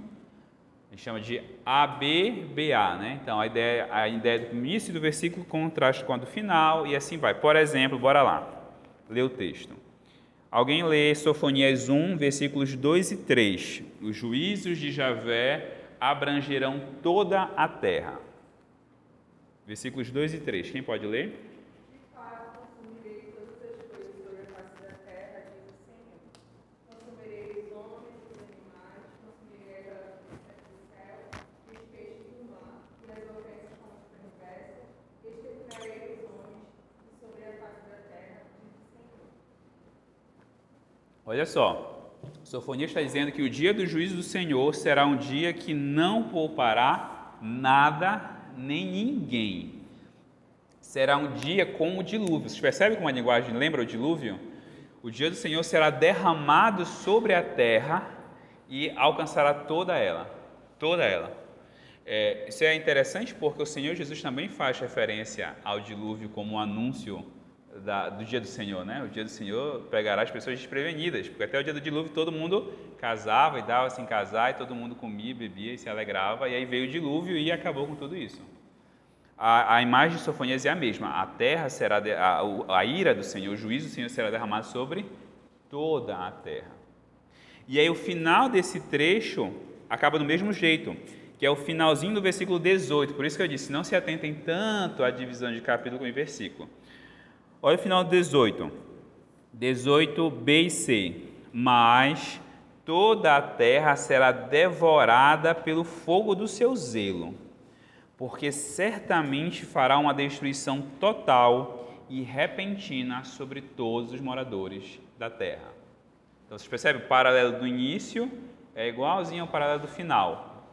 A: a gente chama de ABBA, né? Então, a ideia, a ideia do início do versículo contrasta com a do final e assim vai. Por exemplo, bora lá, ler o texto. Alguém lê Sofonias 1, versículos 2 e 3. Os juízos de Javé abrangerão toda a terra. Versículos 2 e 3. Quem pode ler? Olha só, Sofonias está dizendo que o dia do juízo do Senhor será um dia que não poupará nada nem ninguém. Será um dia como o dilúvio. Vocês percebem como a linguagem lembra o dilúvio? O dia do Senhor será derramado sobre a terra e alcançará toda ela. Toda ela. É, isso é interessante porque o Senhor Jesus também faz referência ao dilúvio como um anúncio da, do dia do Senhor, né? O dia do Senhor pegará as pessoas desprevenidas, porque até o dia do dilúvio todo mundo casava e dava-se em casar, e todo mundo comia, bebia e se alegrava, e aí veio o dilúvio e acabou com tudo isso. A, a imagem de Sofonias é a mesma, a terra será, de, a, a ira do Senhor, o juízo do Senhor será derramado sobre toda a terra. E aí o final desse trecho acaba do mesmo jeito, que é o finalzinho do versículo 18, por isso que eu disse, não se atentem tanto à divisão de capítulo com versículo. Olha o final do 18. 18 B e C. Mas toda a terra será devorada pelo fogo do seu zelo, porque certamente fará uma destruição total e repentina sobre todos os moradores da terra. Então vocês percebem? O paralelo do início é igualzinho ao paralelo do final.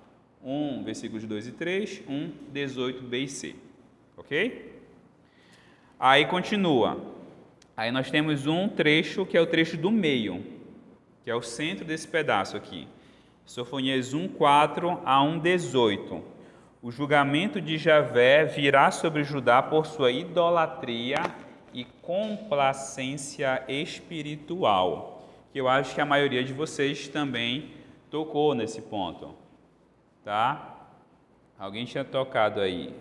A: 1, versículos 2 e 3, 1, 18, B e C. Ok? Aí continua. Aí nós temos um trecho que é o trecho do meio, que é o centro desse pedaço aqui. Sofonias 1, 4 a 1, 18. O julgamento de Javé virá sobre Judá por sua idolatria e complacência espiritual. Que eu acho que a maioria de vocês também tocou nesse ponto. Tá? Alguém tinha tocado aí.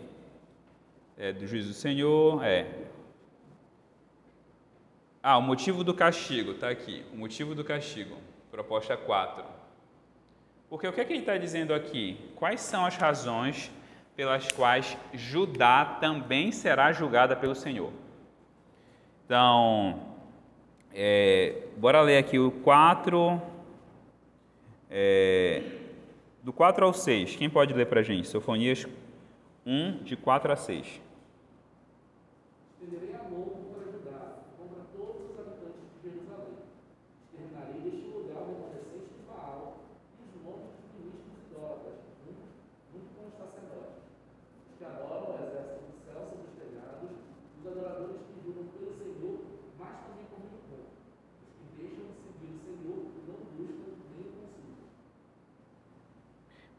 A: É, do juízo do Senhor, é, ah, o motivo do castigo, está aqui. O motivo do castigo, proposta 4. Porque o que, é que ele está dizendo aqui? Quais são as razões pelas quais Judá também será julgada pelo Senhor? Então, é, bora ler aqui o 4, é, do 4 ao 6. Quem pode ler para a gente? Sofonias 1, de 4 a 6.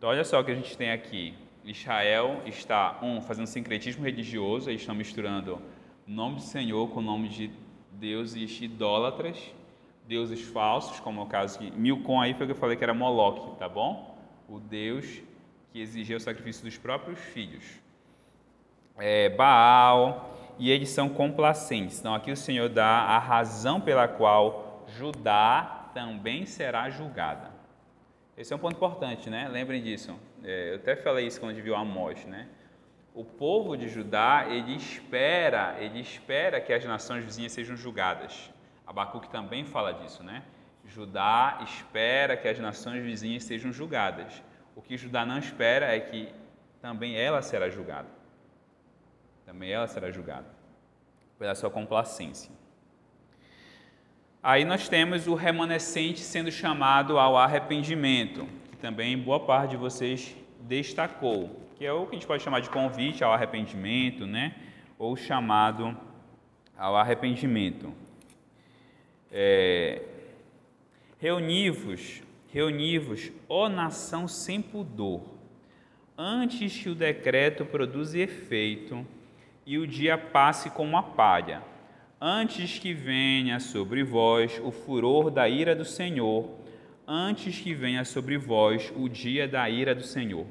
A: Então, olha só o que a gente tem aqui. Israel está, um, fazendo sincretismo religioso, eles estão misturando o nome do Senhor com o nome de deuses idólatras, deuses falsos, como é o caso de Milcom aí foi o que eu falei que era Moloque, tá bom? O deus que exigia o sacrifício dos próprios filhos. É, Baal, e eles são complacentes. Então aqui o Senhor dá a razão pela qual Judá também será julgada. Esse é um ponto importante, né? Lembrem disso. É, eu até falei isso quando a gente viu Amós, né? O povo de Judá, ele espera, ele espera que as nações vizinhas sejam julgadas. Abacuque também fala disso, né? Judá espera que as nações vizinhas sejam julgadas. O que Judá não espera é que também ela será julgada. Também ela será julgada pela sua complacência. Aí nós temos o remanescente sendo chamado ao arrependimento, que também boa parte de vocês destacou, que é o que a gente pode chamar de convite ao arrependimento, né? Ou chamado ao arrependimento. É, Reuni-vos, reuni-vos, ó nação sem pudor, antes que o decreto produza efeito e o dia passe como uma palha, antes que venha sobre vós o furor da ira do Senhor, antes que venha sobre vós o dia da ira do Senhor.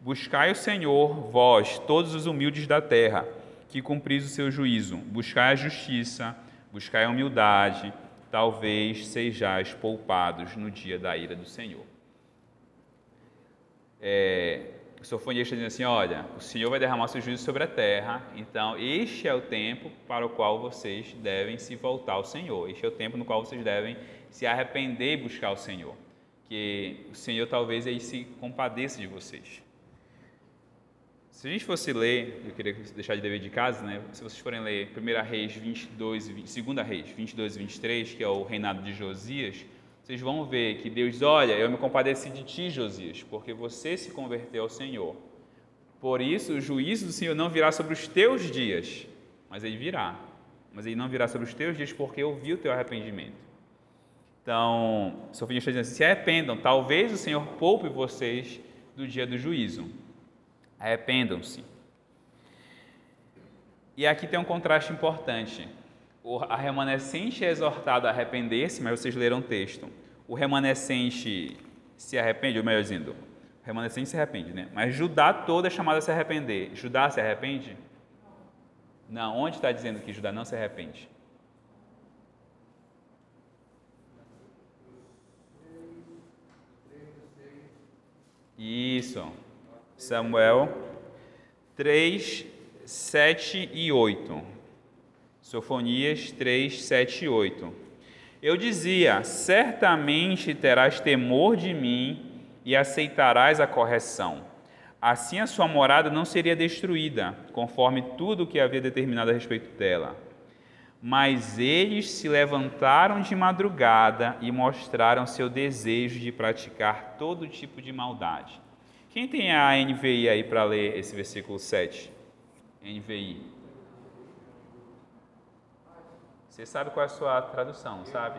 A: Buscai o Senhor, vós, todos os humildes da terra, que cumpris o seu juízo. Buscai a justiça, buscai a humildade, talvez sejais poupados no dia da ira do Senhor. É, o sofonista diz assim: Olha, o Senhor vai derramar seu juízo sobre a terra, então este é o tempo para o qual vocês devem se voltar ao Senhor, este é o tempo no qual vocês devem se arrepender e buscar o Senhor, que o Senhor talvez aí se compadeça de vocês. Se a gente fosse ler, eu queria deixar de dever de casa, né? Se vocês forem ler 1 Reis 22 e 20, 2 Reis 22 e 23, que é o reinado de Josias, vocês vão ver que Deus Olha, eu me compadeci de ti, Josias, porque você se converteu ao Senhor. Por isso, o juízo do Senhor não virá sobre os teus dias, mas ele virá. Mas ele não virá sobre os teus dias, porque eu vi o teu arrependimento. Então, Sofia está dizendo assim: se arrependam, talvez o Senhor poupe vocês do dia do juízo. Arrependam-se. E aqui tem um contraste importante. A remanescente é exortada a arrepender-se, mas vocês leram o texto. O remanescente se arrepende, ou melhor dizendo, o remanescente se arrepende, né? Mas Judá toda é chamada a se arrepender. Judá se arrepende? Não, onde está dizendo que Judá não se arrepende? Isso. Samuel 3, 7 e 8. Sofonias 3, 7 e 8. Eu dizia: Certamente terás temor de mim e aceitarás a correção. Assim a sua morada não seria destruída, conforme tudo o que havia determinado a respeito dela. Mas eles se levantaram de madrugada e mostraram seu desejo de praticar todo tipo de maldade. Quem tem a NVI aí para ler esse versículo 7? NVI. Você sabe qual é a sua tradução, sabe?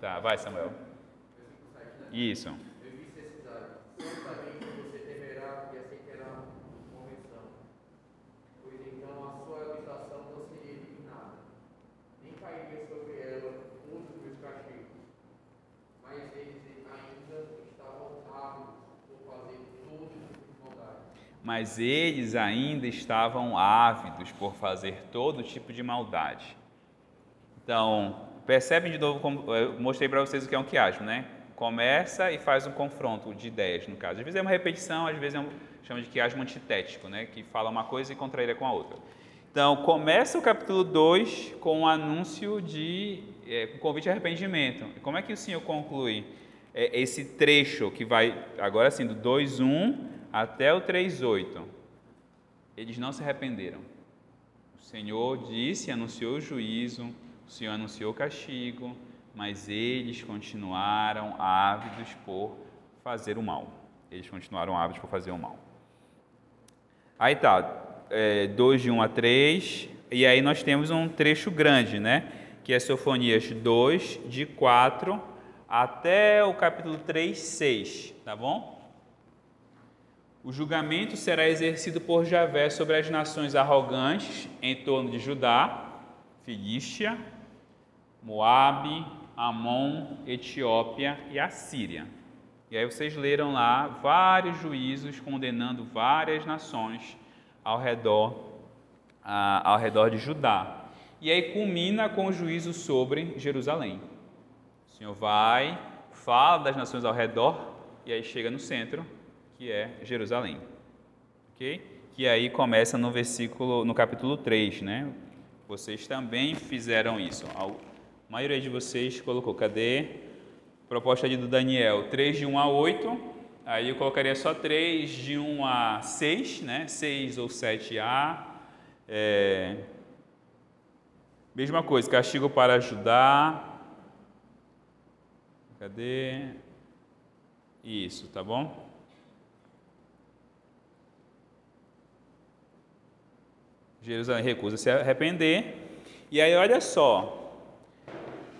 A: Tá, vai Samuel. Isso. mas eles ainda estavam ávidos por fazer todo tipo de maldade. Então, percebem de novo como eu mostrei para vocês o que é um quiasmo, né? Começa e faz um confronto de ideias, no caso. Às vezes é uma repetição, às vezes é um, chama de quiasmo antitético, né? Que fala uma coisa e contraria com a outra. Então, começa o capítulo 2 com o um anúncio de é, um convite a arrependimento. Como é que o Senhor conclui é, esse trecho que vai, agora sim, do 2.1 até o 3,8, eles não se arrependeram. O Senhor disse, anunciou o juízo, o Senhor anunciou castigo, mas eles continuaram ávidos por fazer o mal. Eles continuaram ávidos por fazer o mal. Aí tá, é, 2 de 1 a 3, e aí nós temos um trecho grande, né? Que é Sofonias 2, de 4 até o capítulo 3, 6, tá bom? O julgamento será exercido por Javé sobre as nações arrogantes em torno de Judá, Filístia, Moabe, Amon, Etiópia e Assíria. E aí vocês leram lá vários juízos condenando várias nações ao redor, ao redor de Judá. E aí culmina com o juízo sobre Jerusalém. O Senhor vai, fala das nações ao redor e aí chega no centro que é Jerusalém. OK? Que aí começa no versículo, no capítulo 3, né? Vocês também fizeram isso. A maioria de vocês colocou, cadê? Proposta de do Daniel, 3 de 1 a 8. Aí eu colocaria só 3 de 1 a 6, né? 6 ou 7a. É... Mesma coisa, castigo para ajudar, Cadê? Isso, tá bom? Jerusalém recusa se arrepender. E aí, olha só.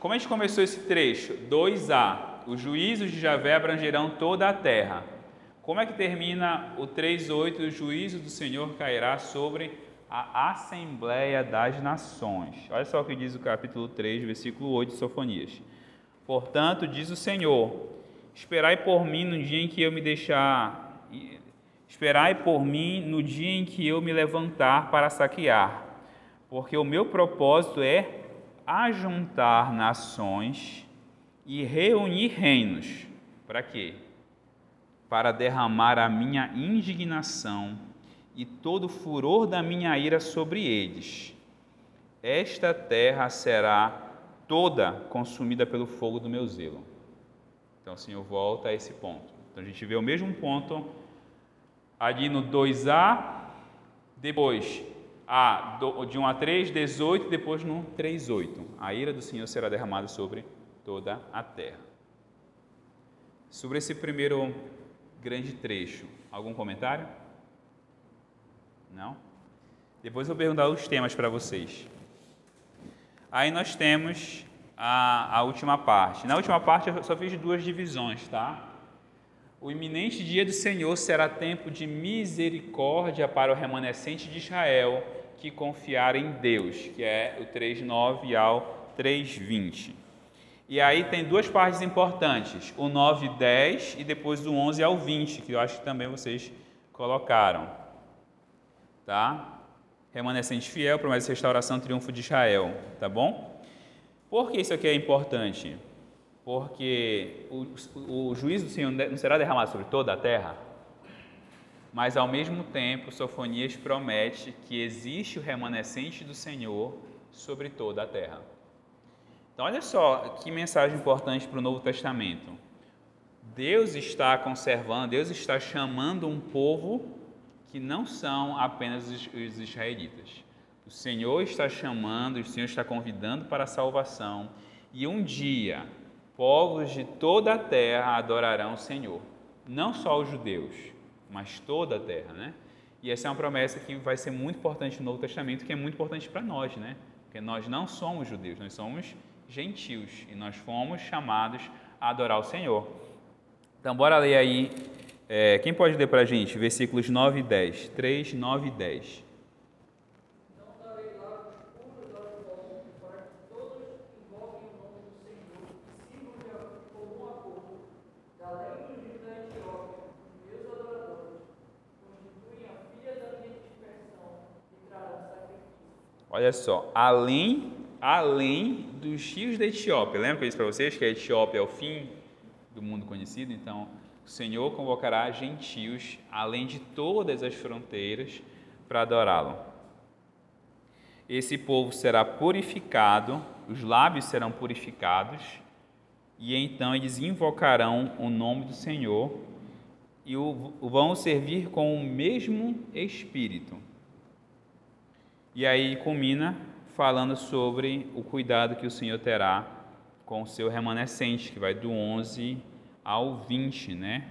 A: Como a gente começou esse trecho? 2a. Os juízos de Javé abrangerão toda a terra. Como é que termina o 3:8? O juízo do Senhor cairá sobre a Assembleia das Nações. Olha só o que diz o capítulo 3, versículo 8 de Sofonias. Portanto, diz o Senhor: Esperai por mim no dia em que eu me deixar Esperai por mim no dia em que eu me levantar para saquear, porque o meu propósito é ajuntar nações e reunir reinos. Para quê? Para derramar a minha indignação e todo o furor da minha ira sobre eles. Esta terra será toda consumida pelo fogo do meu zelo. Então, o Senhor volta a esse ponto. Então, a gente vê o mesmo ponto ali no 2A, depois a, de 1 a 3, 18, depois no 3, 8. A ira do Senhor será derramada sobre toda a terra. Sobre esse primeiro grande trecho, algum comentário? Não? Depois eu vou perguntar os temas para vocês. Aí nós temos a, a última parte. Na última parte eu só fiz duas divisões, tá? O iminente dia do Senhor será tempo de misericórdia para o remanescente de Israel que confiar em Deus, que é o 3:9 ao 3:20. E aí tem duas partes importantes, o 9 e 10 e depois do 11 ao 20, que eu acho que também vocês colocaram. Tá? Remanescente fiel, promessa de restauração, triunfo de Israel, tá bom? Por que isso aqui é importante? porque o, o juízo do Senhor não será derramado sobre toda a terra, mas ao mesmo tempo Sofonias promete que existe o remanescente do Senhor sobre toda a terra. Então, olha só que mensagem importante para o Novo Testamento. Deus está conservando, Deus está chamando um povo que não são apenas os israelitas. O Senhor está chamando, o Senhor está convidando para a salvação. E um dia povos de toda a terra adorarão o Senhor. Não só os judeus, mas toda a terra, né? E essa é uma promessa que vai ser muito importante no Novo Testamento, que é muito importante para nós, né? Porque nós não somos judeus, nós somos gentios e nós fomos chamados a adorar o Senhor. Então, bora ler aí. É, quem pode ler para a gente? Versículos 9 e 10. 3, 9 e 10. Olha só, além, além dos rios da Etiópia. Lembra que eu disse para vocês que a Etiópia é o fim do mundo conhecido? Então, o Senhor convocará gentios além de todas as fronteiras para adorá-lo. Esse povo será purificado, os lábios serão purificados, e então eles invocarão o nome do Senhor e o vão servir com o mesmo espírito. E aí culmina falando sobre o cuidado que o Senhor terá com o seu remanescente, que vai do 11 ao 20, né?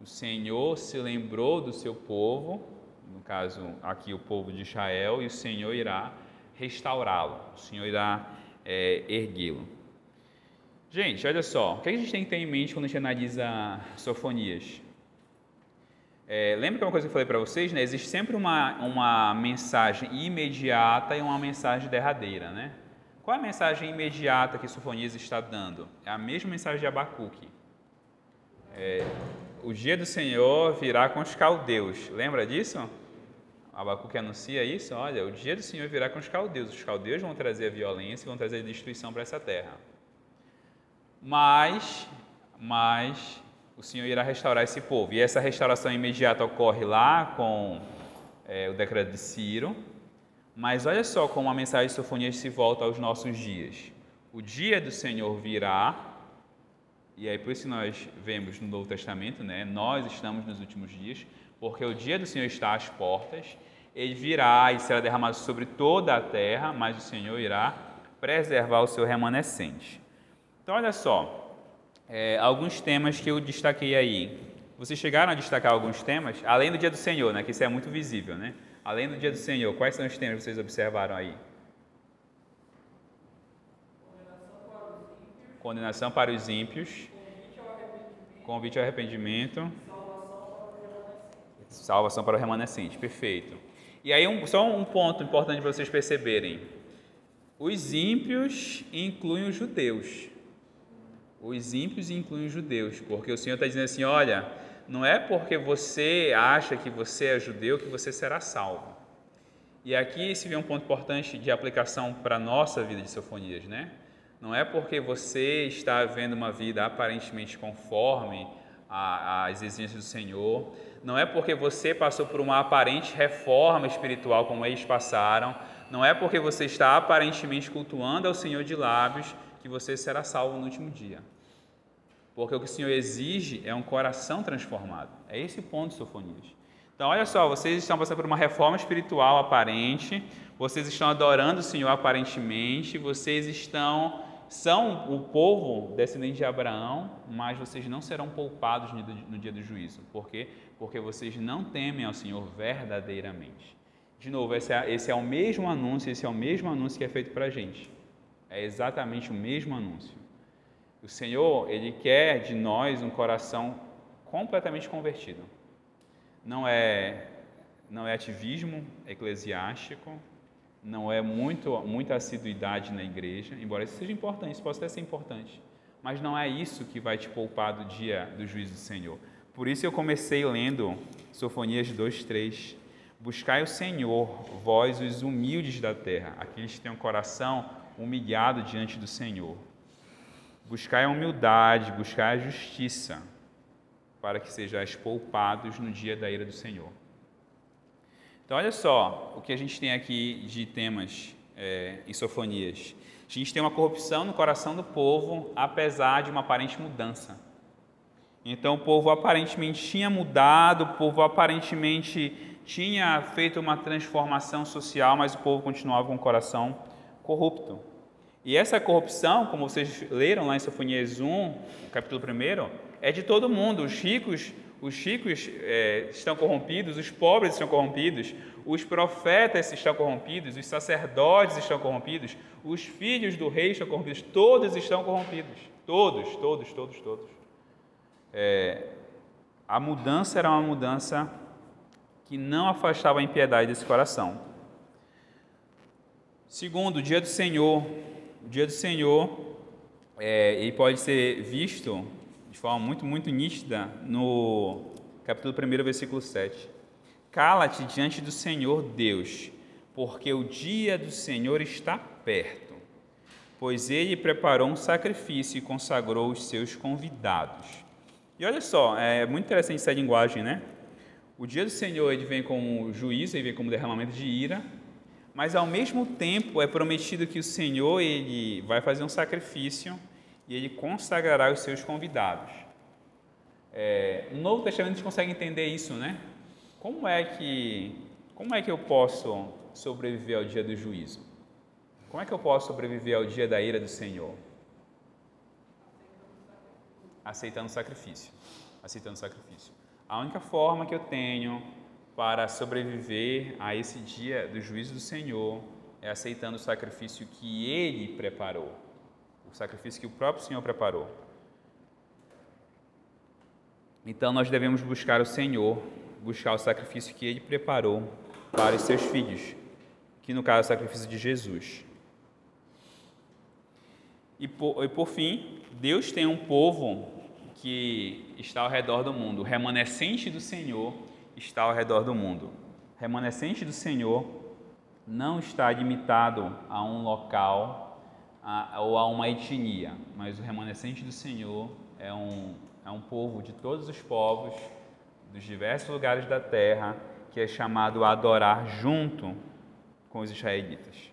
A: O Senhor se lembrou do seu povo, no caso aqui o povo de Israel, e o Senhor irá restaurá-lo, o Senhor irá é, erguê-lo. Gente, olha só, o que a gente tem que ter em mente quando a gente analisa sofonias? É, lembra que é uma coisa que eu falei para vocês, né? Existe sempre uma, uma mensagem imediata e uma mensagem derradeira, né? Qual é a mensagem imediata que Sofonias está dando? É a mesma mensagem de Abacuque. É, o dia do Senhor virá com os caldeus. Lembra disso? Abacuque anuncia isso. Olha, o dia do Senhor virá com os caldeus. Os caldeus vão trazer a violência, vão trazer a destruição para essa terra. Mas, mas o Senhor irá restaurar esse povo. E essa restauração imediata ocorre lá com é, o decreto de Ciro. Mas olha só como a mensagem de Sofonias se volta aos nossos dias. O dia do Senhor virá, e aí por isso nós vemos no Novo Testamento, né? Nós estamos nos últimos dias, porque o dia do Senhor está às portas. Ele virá e será derramado sobre toda a terra, mas o Senhor irá preservar o seu remanescente. Então olha só, é, alguns temas que eu destaquei aí. Vocês chegaram a destacar alguns temas, além do Dia do Senhor, né? Que isso é muito visível, né? Além do Dia do Senhor, quais são os temas que vocês observaram aí? Condenação para os ímpios. Convite ao arrependimento. Salvação para o remanescente. Perfeito. E aí, um, só um ponto importante para vocês perceberem. Os ímpios incluem os judeus. Os ímpios incluem os judeus, porque o Senhor está dizendo assim: olha, não é porque você acha que você é judeu que você será salvo. E aqui se vê um ponto importante de aplicação para a nossa vida de sofonias, né? Não é porque você está vivendo uma vida aparentemente conforme às exigências do Senhor, não é porque você passou por uma aparente reforma espiritual como eles passaram, não é porque você está aparentemente cultuando ao Senhor de lábios que você será salvo no último dia. Porque o que o Senhor exige é um coração transformado. É esse o ponto, Sofonias. Então, olha só, vocês estão passando por uma reforma espiritual aparente, vocês estão adorando o Senhor aparentemente, vocês estão são o povo descendente de Abraão, mas vocês não serão poupados no dia do juízo. Por quê? Porque vocês não temem ao Senhor verdadeiramente. De novo, esse é, esse é o mesmo anúncio, esse é o mesmo anúncio que é feito para a gente. É exatamente o mesmo anúncio. O Senhor, Ele quer de nós um coração completamente convertido. Não é, não é ativismo eclesiástico, não é muito, muita assiduidade na igreja, embora isso seja importante, isso possa até ser importante, mas não é isso que vai te poupar do dia do juízo do Senhor. Por isso eu comecei lendo Sofonias 2:3. Buscai o Senhor, vós os humildes da terra, aqueles que têm um coração humilhado diante do Senhor. Buscai a humildade, buscai a justiça, para que sejais poupados no dia da ira do Senhor. Então, olha só o que a gente tem aqui de temas é, em Sofonias. A gente tem uma corrupção no coração do povo, apesar de uma aparente mudança. Então, o povo aparentemente tinha mudado, o povo aparentemente tinha feito uma transformação social, mas o povo continuava com o coração corrupto. E essa corrupção, como vocês leram lá em Sofonias 1, capítulo 1, é de todo mundo. Os ricos os ricos é, estão corrompidos, os pobres estão corrompidos, os profetas estão corrompidos, os sacerdotes estão corrompidos, os filhos do rei estão corrompidos, todos estão corrompidos. Todos, todos, todos, todos. É, a mudança era uma mudança que não afastava a impiedade desse coração. Segundo, o dia do Senhor. O dia do Senhor, é, ele pode ser visto de forma muito, muito nítida no capítulo 1, versículo 7. Cala-te diante do Senhor Deus, porque o dia do Senhor está perto, pois ele preparou um sacrifício e consagrou os seus convidados. E olha só, é muito interessante essa linguagem, né? O dia do Senhor ele vem como juízo, ele vem como derramamento de ira, mas ao mesmo tempo é prometido que o Senhor ele vai fazer um sacrifício e ele consagrará os seus convidados. É, no Novo Testamento a gente consegue entender isso, né? Como é que como é que eu posso sobreviver ao dia do juízo? Como é que eu posso sobreviver ao dia da ira do Senhor? Aceitando o sacrifício. Aceitando o sacrifício. A única forma que eu tenho para sobreviver a esse dia do juízo do Senhor é aceitando o sacrifício que Ele preparou o sacrifício que o próprio Senhor preparou. Então nós devemos buscar o Senhor, buscar o sacrifício que Ele preparou para os seus filhos, que no caso é o sacrifício de Jesus. E por, e por fim, Deus tem um povo que está ao redor do mundo, remanescente do Senhor está ao redor do mundo. Remanescente do Senhor não está limitado a um local a, ou a uma etnia, mas o remanescente do Senhor é um, é um povo de todos os povos, dos diversos lugares da terra, que é chamado a adorar junto com os israelitas.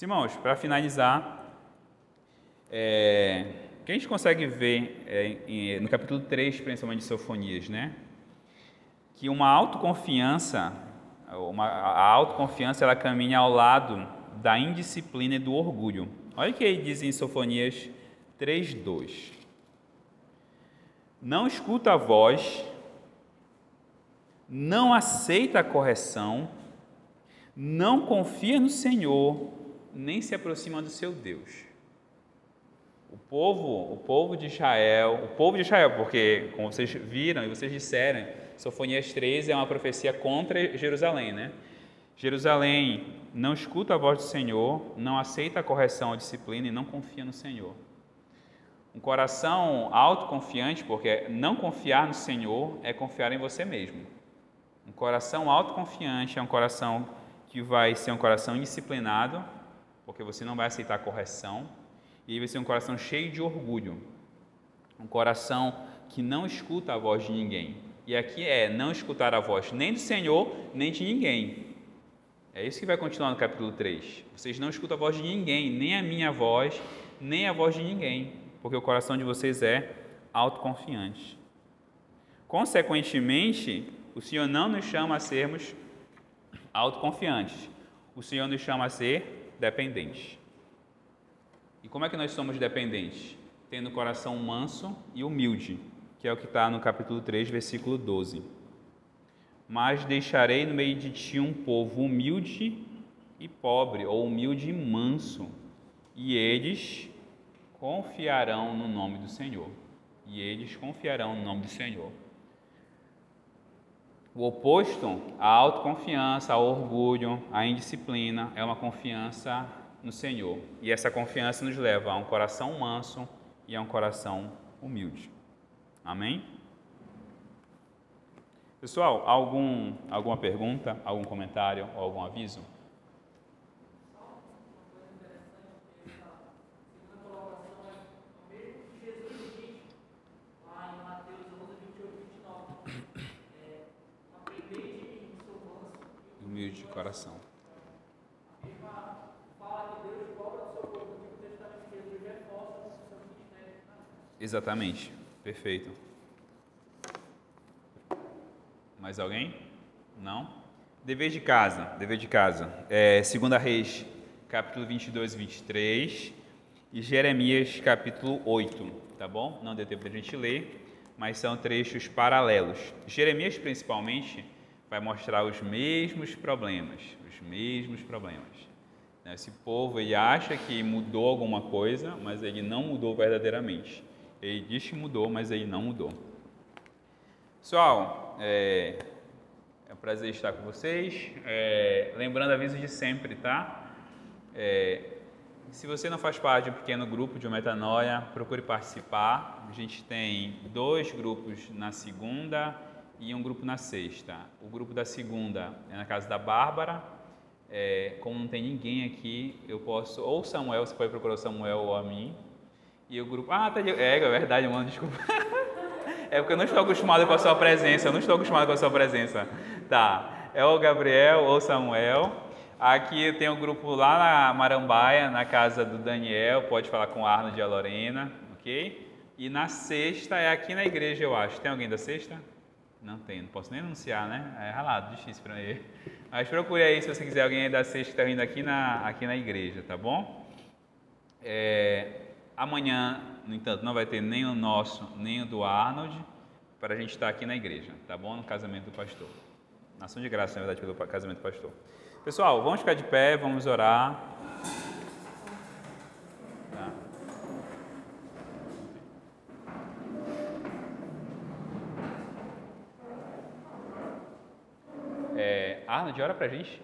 A: Irmãos, para finalizar, é, que a gente consegue ver é, no capítulo 3, principalmente de Sofonias, né? Que uma autoconfiança, uma, a autoconfiança ela caminha ao lado da indisciplina e do orgulho. Olha o que ele diz em Sofonias 3:2. não escuta a voz, não aceita a correção, não confia no Senhor, nem se aproxima do seu Deus. O povo, o povo de Israel, o povo de Israel, porque como vocês viram e vocês disseram, Sofonias 13 é uma profecia contra Jerusalém, né? Jerusalém não escuta a voz do Senhor, não aceita a correção, a disciplina e não confia no Senhor. Um coração autoconfiante, porque não confiar no Senhor é confiar em você mesmo. Um coração autoconfiante é um coração que vai ser um coração indisciplinado, porque você não vai aceitar a correção, e vai ser um coração cheio de orgulho. Um coração que não escuta a voz de ninguém. E aqui é não escutar a voz nem do Senhor, nem de ninguém. É isso que vai continuar no capítulo 3. Vocês não escutam a voz de ninguém, nem a minha voz, nem a voz de ninguém, porque o coração de vocês é autoconfiante. Consequentemente, o Senhor não nos chama a sermos autoconfiantes. O Senhor nos chama a ser dependentes. E como é que nós somos dependentes? Tendo o coração manso e humilde, que é o que está no capítulo 3, versículo 12 mas deixarei no meio de ti um povo humilde e pobre, ou humilde e manso, e eles confiarão no nome do Senhor. E eles confiarão no nome do Senhor. O oposto à autoconfiança, ao orgulho, à indisciplina, é uma confiança no Senhor. E essa confiança nos leva a um coração manso e a um coração humilde. Amém? Pessoal, algum, alguma pergunta, algum comentário ou algum aviso? Humilde de coração. Exatamente, perfeito. Mais alguém? Não? Dever de casa, dever de casa. É, segunda Reis, capítulo 22 e 23 e Jeremias, capítulo 8, tá bom? Não deu tempo de a gente ler, mas são trechos paralelos. Jeremias, principalmente, vai mostrar os mesmos problemas, os mesmos problemas. Esse povo ele acha que mudou alguma coisa, mas ele não mudou verdadeiramente. Ele diz que mudou, mas ele não mudou. Pessoal, é, é um prazer estar com vocês. É, lembrando aviso de sempre, tá? É, se você não faz parte de um pequeno grupo de metanoia, procure participar. A gente tem dois grupos na segunda e um grupo na sexta. O grupo da segunda é na casa da Bárbara. É, como não tem ninguém aqui, eu posso, ou Samuel, você pode procurar o Samuel ou a mim. E o grupo. Ah, tá de. É, é verdade, mano, desculpa. É porque eu não estou acostumado com a sua presença, eu não estou acostumado com a sua presença. Tá, é o Gabriel ou Samuel. Aqui tem um grupo lá na Marambaia, na casa do Daniel, pode falar com o Arnold e a Lorena, ok? E na sexta é aqui na igreja, eu acho. Tem alguém da sexta? Não tem, não posso nem anunciar, né? É ralado, difícil para mim. Mas procure aí se você quiser alguém da sexta que está vindo aqui na, aqui na igreja, tá bom? É, amanhã no entanto, não vai ter nem o nosso, nem o do Arnold, para a gente estar aqui na igreja, tá bom? No casamento do pastor. Nação de graça, na verdade, pelo casamento do pastor. Pessoal, vamos ficar de pé, vamos orar. Tá. É, Arnold, ora pra gente.